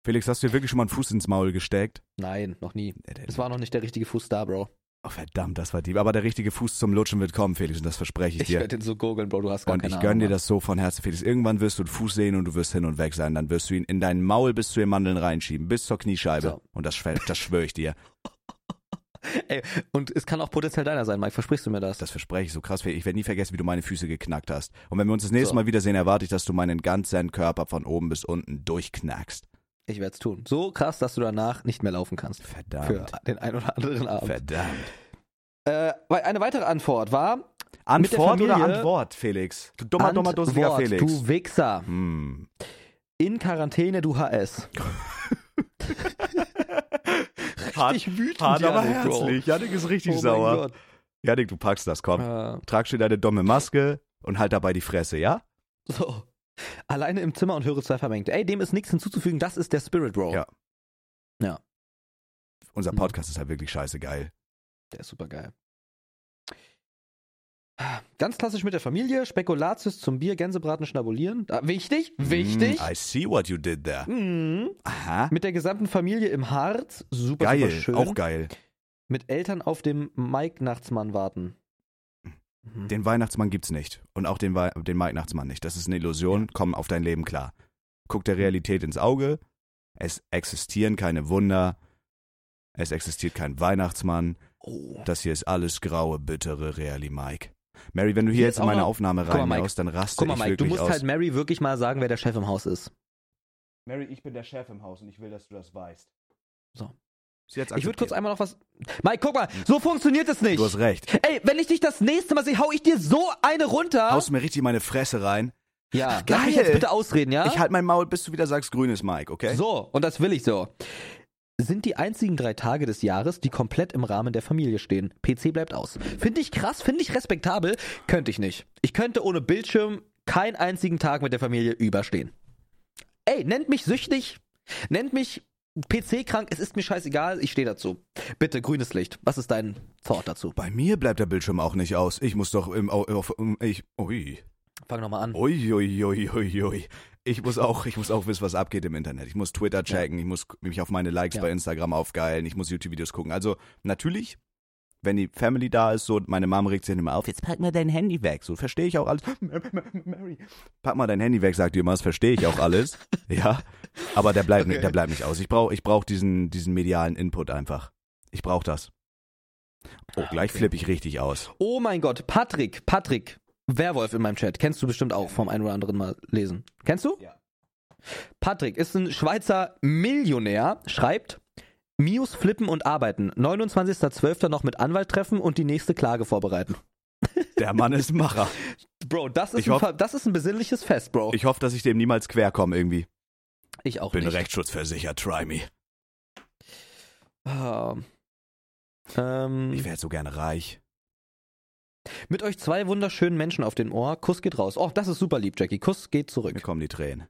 Felix, hast du dir wirklich schon mal einen Fuß ins Maul gesteckt? Nein, noch nie. Es war noch nicht der richtige Fuß da, Bro. Oh, verdammt, das war deep. Aber der richtige Fuß zum Lutschen wird kommen, Felix, und das verspreche ich Ich dir. werde den so gurgeln, Bro, du hast gar Und keine ich gönn dir das so von Herzen, Felix. Irgendwann wirst du einen Fuß sehen und du wirst hin und weg sein. Dann wirst du ihn in dein Maul bis zu den Mandeln reinschieben, bis zur Kniescheibe. So. Und das, das schwöre ich dir. (laughs) Ey, und es kann auch potenziell deiner sein, Mike. Versprichst du mir das? Das verspreche ich so krass. Felix. Ich werde nie vergessen, wie du meine Füße geknackt hast. Und wenn wir uns das nächste So. Mal wiedersehen, erwarte ich, dass du meinen ganzen Körper von oben bis unten durchknackst. Ich werde es tun. So krass, dass du danach nicht mehr laufen kannst. Für Verdammt. den ein oder anderen Abend. Verdammt. Äh, eine weitere Antwort war. Antwort oder Antwort, Felix? Du dummer, dummer, dusseliger Antwort, Felix. Du Wichser. Hm. In Quarantäne, du HS. (laughs) Richtig wütend, Hart, aber Janik, Bro. herzlich. Janik ist richtig Oh sauer. Gott. Janik, du packst das, komm. Äh, Trag schön deine dumme Maske und halt dabei die Fresse, ja? so. Alleine im Zimmer und höre zwei vermengt. Ey, dem ist nichts hinzuzufügen. Das ist der Spirit, Bro. Ja. Ja. Unser Hm. Podcast ist halt wirklich scheiße geil. Der ist super geil. Ganz klassisch mit der Familie. Spekulatius zum Bier, Gänsebraten schnabulieren. Ah, wichtig, wichtig. Mm, I see what you did there. Mhm. Aha. Mit der gesamten Familie im Harz. Super, Geil, super schön. auch geil. Mit Eltern auf dem Mike-Nachtsmann warten. Mhm. Den Weihnachtsmann gibt's nicht. Und auch den, Wei den Weihnachtsmann nicht. Das ist eine Illusion. Komm auf dein Leben klar. Guck der Realität ins Auge. Es existieren keine Wunder. Es existiert kein Weihnachtsmann. Oh. Das hier ist alles graue, bittere Reali Mike. Mary, wenn du hier, Hier jetzt in meine Aufnahme reinhaust, dann raste Guck mal, ich Mike, du wirklich musst aus. halt Mary wirklich mal sagen, wer der Chef im Haus ist. Mary, ich bin der Chef im Haus und ich will, dass du das weißt. So. Ich würde kurz einmal noch was. Mike, guck mal, so funktioniert es nicht. Du hast recht. Ey, wenn ich dich das nächste Mal sehe, hau ich dir so eine runter. Haust mir richtig meine Fresse rein. ja, geil. lass mich jetzt bitte ausreden, ja? Ich halt mein Maul, bis du wieder sagst, grünes Mike, okay? So, und das will ich so. Sind die einzigen drei Tage des Jahres, die komplett im Rahmen der Familie stehen. PC bleibt aus. Finde ich krass, finde ich respektabel. Könnte ich nicht. Ich könnte ohne Bildschirm keinen einzigen Tag mit der Familie überstehen. ey, nennt mich süchtig, nennt mich PC-krank, es ist mir scheißegal, ich stehe dazu. Bitte, grünes Licht. Was ist dein Thought dazu? Bei mir bleibt der Bildschirm auch nicht aus. Ich muss doch im, au- auf, ich, ui. Fang nochmal an. Ui, ui, ui, ui, ui. Ich muss auch, ich muss auch wissen, was abgeht im Internet. Ich muss Twitter checken, ich muss mich auf meine Likes Ja. bei Instagram aufgeilen, ich muss YouTube-Videos gucken. Also natürlich, wenn die Family da ist, so meine Mom regt sich immer auf, jetzt pack mal dein Handy weg. So verstehe ich auch alles. Mary, pack mal dein Handy weg, sagt die immer, das verstehe ich auch alles. (laughs) ja, aber der bleibt, Okay. der bleibt nicht aus. Ich brauche, ich brauche diesen, diesen medialen Input einfach. Ich brauche das. Oh, gleich okay. flippe ich richtig aus. Oh mein Gott, Patrick, Patrick, Werwolf in meinem Chat. Kennst du bestimmt auch vom einen oder anderen Mal lesen. Kennst du? Ja. Patrick ist ein Schweizer Millionär, schreibt, Mius flippen und arbeiten. 29.12. noch mit Anwalt treffen und die nächste Klage vorbereiten. (laughs) Der Mann ist Macher. Bro, das ist, ein, hoff- das ist ein besinnliches Fest, Bro. Ich hoffe, dass ich dem niemals quer komme irgendwie. Ich auch Bin nicht. rechtsschutzversichert, try me. Ah. Ähm, Ich wäre so gerne reich. mit euch zwei wunderschönen Menschen auf den Ohr. Kuss geht raus. Oh, das ist super lieb, Jackie. Kuss geht Mir zurück. kommen die Tränen.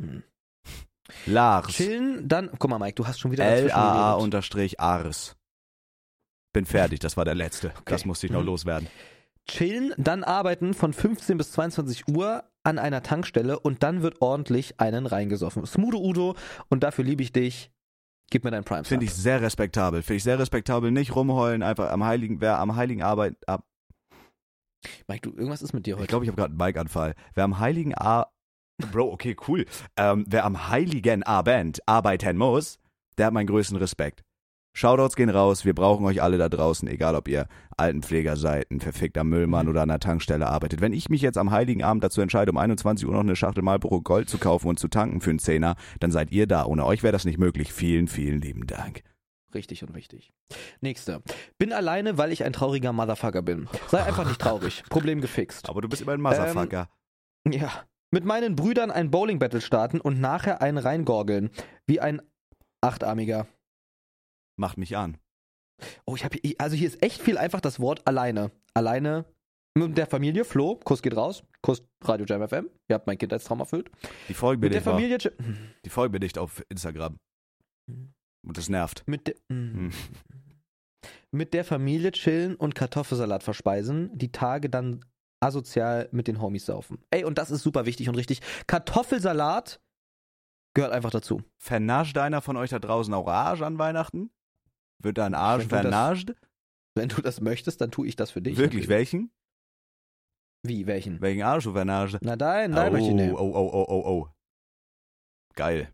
Hm. Lars. Chillen, dann. Guck mal, Mike, du hast schon wieder LAA unterstrich Ars. Bin fertig, das war der letzte. Das musste ich noch Mhm. loswerden. Chillen, dann arbeiten von 15 bis 22 Uhr an einer Tankstelle und dann wird ordentlich einen reingesoffen. Smudo Udo und dafür liebe ich dich. Gib mir dein Prime. Finde ich sehr respektabel. Finde ich sehr respektabel. Nicht rumheulen, einfach am Heiligen, wer am Heiligen Arbeit, ab, Mike, du, irgendwas ist mit dir heute. ich glaube, ich habe gerade einen Bike-Anfall. Wer am Heiligen A, Bro, okay, cool. Ähm, wer am Heiligen Abend arbeiten muss, der hat meinen größten Respekt. Shoutouts gehen raus, wir brauchen euch alle da draußen, egal ob ihr Altenpfleger seid, ein verfickter Müllmann oder an einer Tankstelle arbeitet. Wenn ich mich jetzt am Heiligen Abend dazu entscheide, um 21 Uhr noch eine Schachtel Marlboro Gold zu kaufen und zu tanken für einen Zehner, dann seid ihr da. Ohne euch wäre das nicht möglich. Vielen, vielen lieben Dank. Richtig und wichtig. Nächste. Bin alleine, weil ich ein trauriger Motherfucker bin. Sei einfach nicht traurig. (laughs) Problem gefixt. Aber du bist immer ein Motherfucker. Ja. Mit meinen Brüdern ein Bowling-Battle starten und nachher einen reingorgeln. Wie ein Achtarmiger. Macht mich an. Oh, ich habe also hier ist echt viel einfach das Wort alleine. Alleine mit der Familie, Flo, Kuss geht raus, Kuss Radio Jam FM. Ihr habt mein Kindheitstraum erfüllt. Die Mit der Folgenbedicht, war, Familie, Ch- die Folgenbedicht auf Instagram. Und das nervt. mit, de, Hm. mit der Familie chillen und Kartoffelsalat verspeisen, die Tage dann asozial mit den Homies saufen. Ey, und das ist super wichtig und richtig. Kartoffelsalat gehört einfach dazu. Vernascht einer von euch da draußen auch Arsch an Weihnachten? Wird da ein Arsch Wenn du das- vernascht? Wenn du das möchtest, dann tue ich das für dich. Wirklich, welchen? Wie, welchen? Welchen Arsch du vernascht? Na dein, nein, oh, möchte ich oh, nicht. oh, oh, oh, oh, oh. Geil.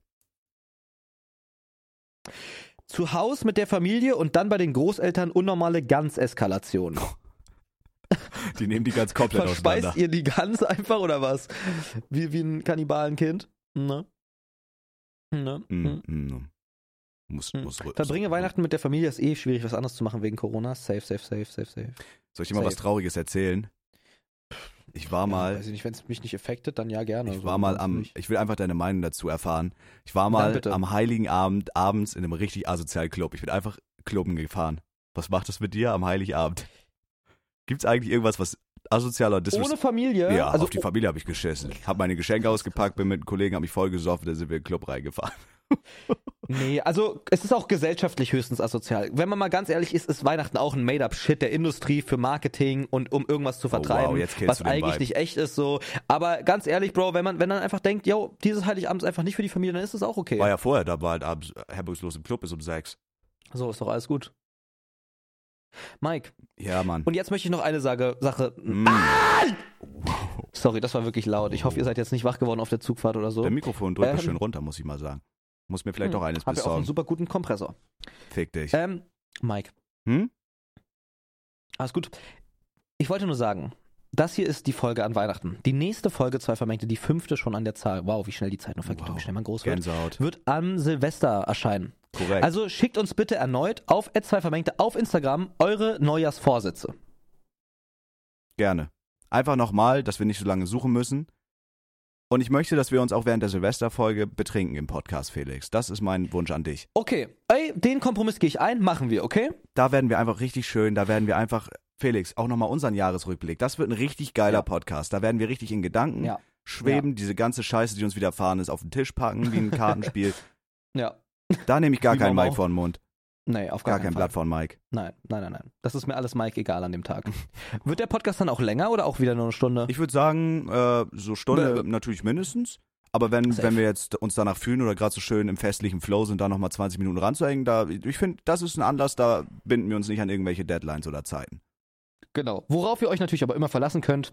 Zu Haus mit der Familie und dann bei den Großeltern unnormale Gans-Eskalation. (laughs) (laughs) Die nehmen die ganz komplett Verspeist auseinander. ihr die Gans einfach oder was? Wie, wie ein Kannibalenkind? Ne? Ne? Mm, Hm. mm. Muss, Hm. muss, Verbringe Weihnachten mit der Familie, ist eh schwierig, was anderes zu machen wegen Corona. Safe, safe, safe, safe, safe. Soll ich dir mal was. Trauriges erzählen? Ich war Ja, mal, weiß ich nicht, wenn es mich nicht affectet, dann ja gerne. ich war mal sonst am, nicht. ich will einfach deine Meinung dazu erfahren. Ich war mal am Heiligen Abend abends in einem richtig asozialen Club. Ich bin einfach Clubben gefahren. Was macht das mit dir am Heiligabend? Gibt's eigentlich irgendwas, was asozialer und Ohne Familie? Ja, also auf die Familie habe ich geschissen. Hab meine Geschenke ausgepackt, bin mit einem Kollegen, hab mich voll gesoffen, da sind wir in den Club reingefahren. (laughs) Nee, also es ist auch gesellschaftlich höchstens asozial. Wenn man mal ganz ehrlich ist, ist Weihnachten auch ein Made-up-Shit der Industrie für Marketing und um irgendwas zu vertreiben, Oh, wow, was eigentlich Vibe. nicht echt ist so. Aber ganz ehrlich, Bro, wenn man wenn man einfach denkt, yo, dieses Heiligabend ist einfach nicht für die Familie, dann ist das auch okay. War ja vorher, da war halt abends hemmungslos im Club bis um sechs. So ist doch alles gut. Mike, Ja, Mann. und jetzt möchte ich noch eine Sage, Sache. Mm. Sorry, das war wirklich laut. Ich hoffe, ihr seid jetzt nicht wach geworden auf der Zugfahrt oder so. Der Mikrofon drückt Ähm, schön runter, muss ich mal sagen. Muss mir vielleicht Hm, doch eines Hab ja auch einen besorgen. super guten Kompressor. Fick dich. Ähm, Mike, Hm? alles gut. Ich wollte nur sagen, das hier ist die Folge an Weihnachten. Die nächste Folge, zwei Vermengte, die fünfte schon an der Zahl. Wow, wie schnell die Zeit noch vergeht und Wow. wie schnell man groß wird. Gänsehaut. Wird am Silvester erscheinen. Korrekt. Also schickt uns bitte erneut auf zwei Vermengte auf Instagram eure Neujahrsvorsätze. Gerne. Einfach nochmal, dass wir nicht so lange suchen müssen. Und ich möchte, dass wir uns auch während der Silvesterfolge betrinken im Podcast, Felix. Das ist mein Wunsch an dich. Okay, ey, den Kompromiss gehe ich ein, machen wir, okay? Da werden wir einfach richtig schön, da werden wir einfach, Felix, auch nochmal unseren Jahresrückblick. Das wird ein richtig geiler Ja. Podcast. Da werden wir richtig in Gedanken Ja. schweben, diese ganze Scheiße, die uns widerfahren ist, auf den Tisch packen, wie ein (laughs) Kartenspiel. Ja. Da nehme ich gar keinen Mike vor den Mund. Nee, auf gar, Gar kein keinen Fall. Blatt von Mike. Nein, nein, nein, nein. Das ist mir alles Mike egal an dem Tag. (laughs) Wird der Podcast dann auch länger oder auch wieder nur eine Stunde? Ich würde sagen, äh, so Stunde Nö. natürlich mindestens. Aber wenn, Safe. wenn wir jetzt uns danach fühlen oder gerade so schön im festlichen Flow sind, da nochmal 20 Minuten ranzuhängen, da, ich finde, das ist ein Anlass, da binden wir uns nicht an irgendwelche Deadlines oder Zeiten. Genau. Worauf ihr euch natürlich aber immer verlassen könnt,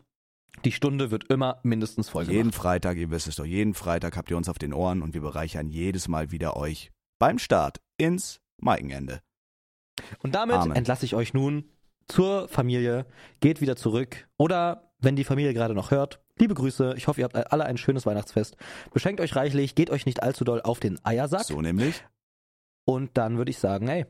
die Stunde wird immer mindestens voll gemacht. Jeden Freitag, ihr wisst es doch, jeden Freitag habt ihr uns auf den Ohren und wir bereichern jedes Mal wieder euch beim Start ins Maikenende. Und damit Amen. entlasse ich euch nun zur Familie. Geht wieder zurück. Oder, wenn die Familie gerade noch hört, liebe Grüße. Ich hoffe, ihr habt alle ein schönes Weihnachtsfest. Beschenkt euch reichlich, geht euch nicht allzu doll auf den Eiersack. So nämlich. Und dann würde ich sagen, hey,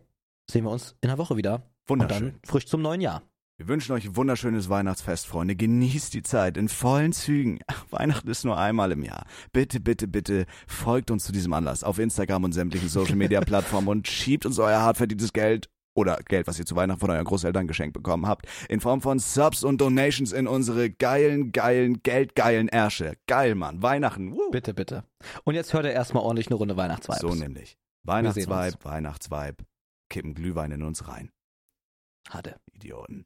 sehen wir uns in der Woche wieder. Und Wunderschön. dann frisch zum neuen Jahr. Wir wünschen euch ein wunderschönes Weihnachtsfest, Freunde. Genießt die Zeit in vollen Zügen. Ach, (laughs) Weihnachten ist nur einmal im Jahr. Bitte, bitte, bitte folgt uns zu diesem Anlass auf Instagram und sämtlichen Social Media Plattformen und schiebt uns euer hart verdientes Geld oder Geld, was ihr zu Weihnachten von euren Großeltern geschenkt bekommen habt, in Form von Subs und Donations in unsere geilen, geilen, geldgeilen Ärsche. Geil, Mann. Weihnachten. Woo. Bitte, bitte. Und jetzt hört ihr erstmal ordentlich eine Runde Weihnachtsvibes. So nämlich. Weihnachtsvibe. Weihnachtsvibe. Kippen Glühwein in uns rein. Hatte. Idioten.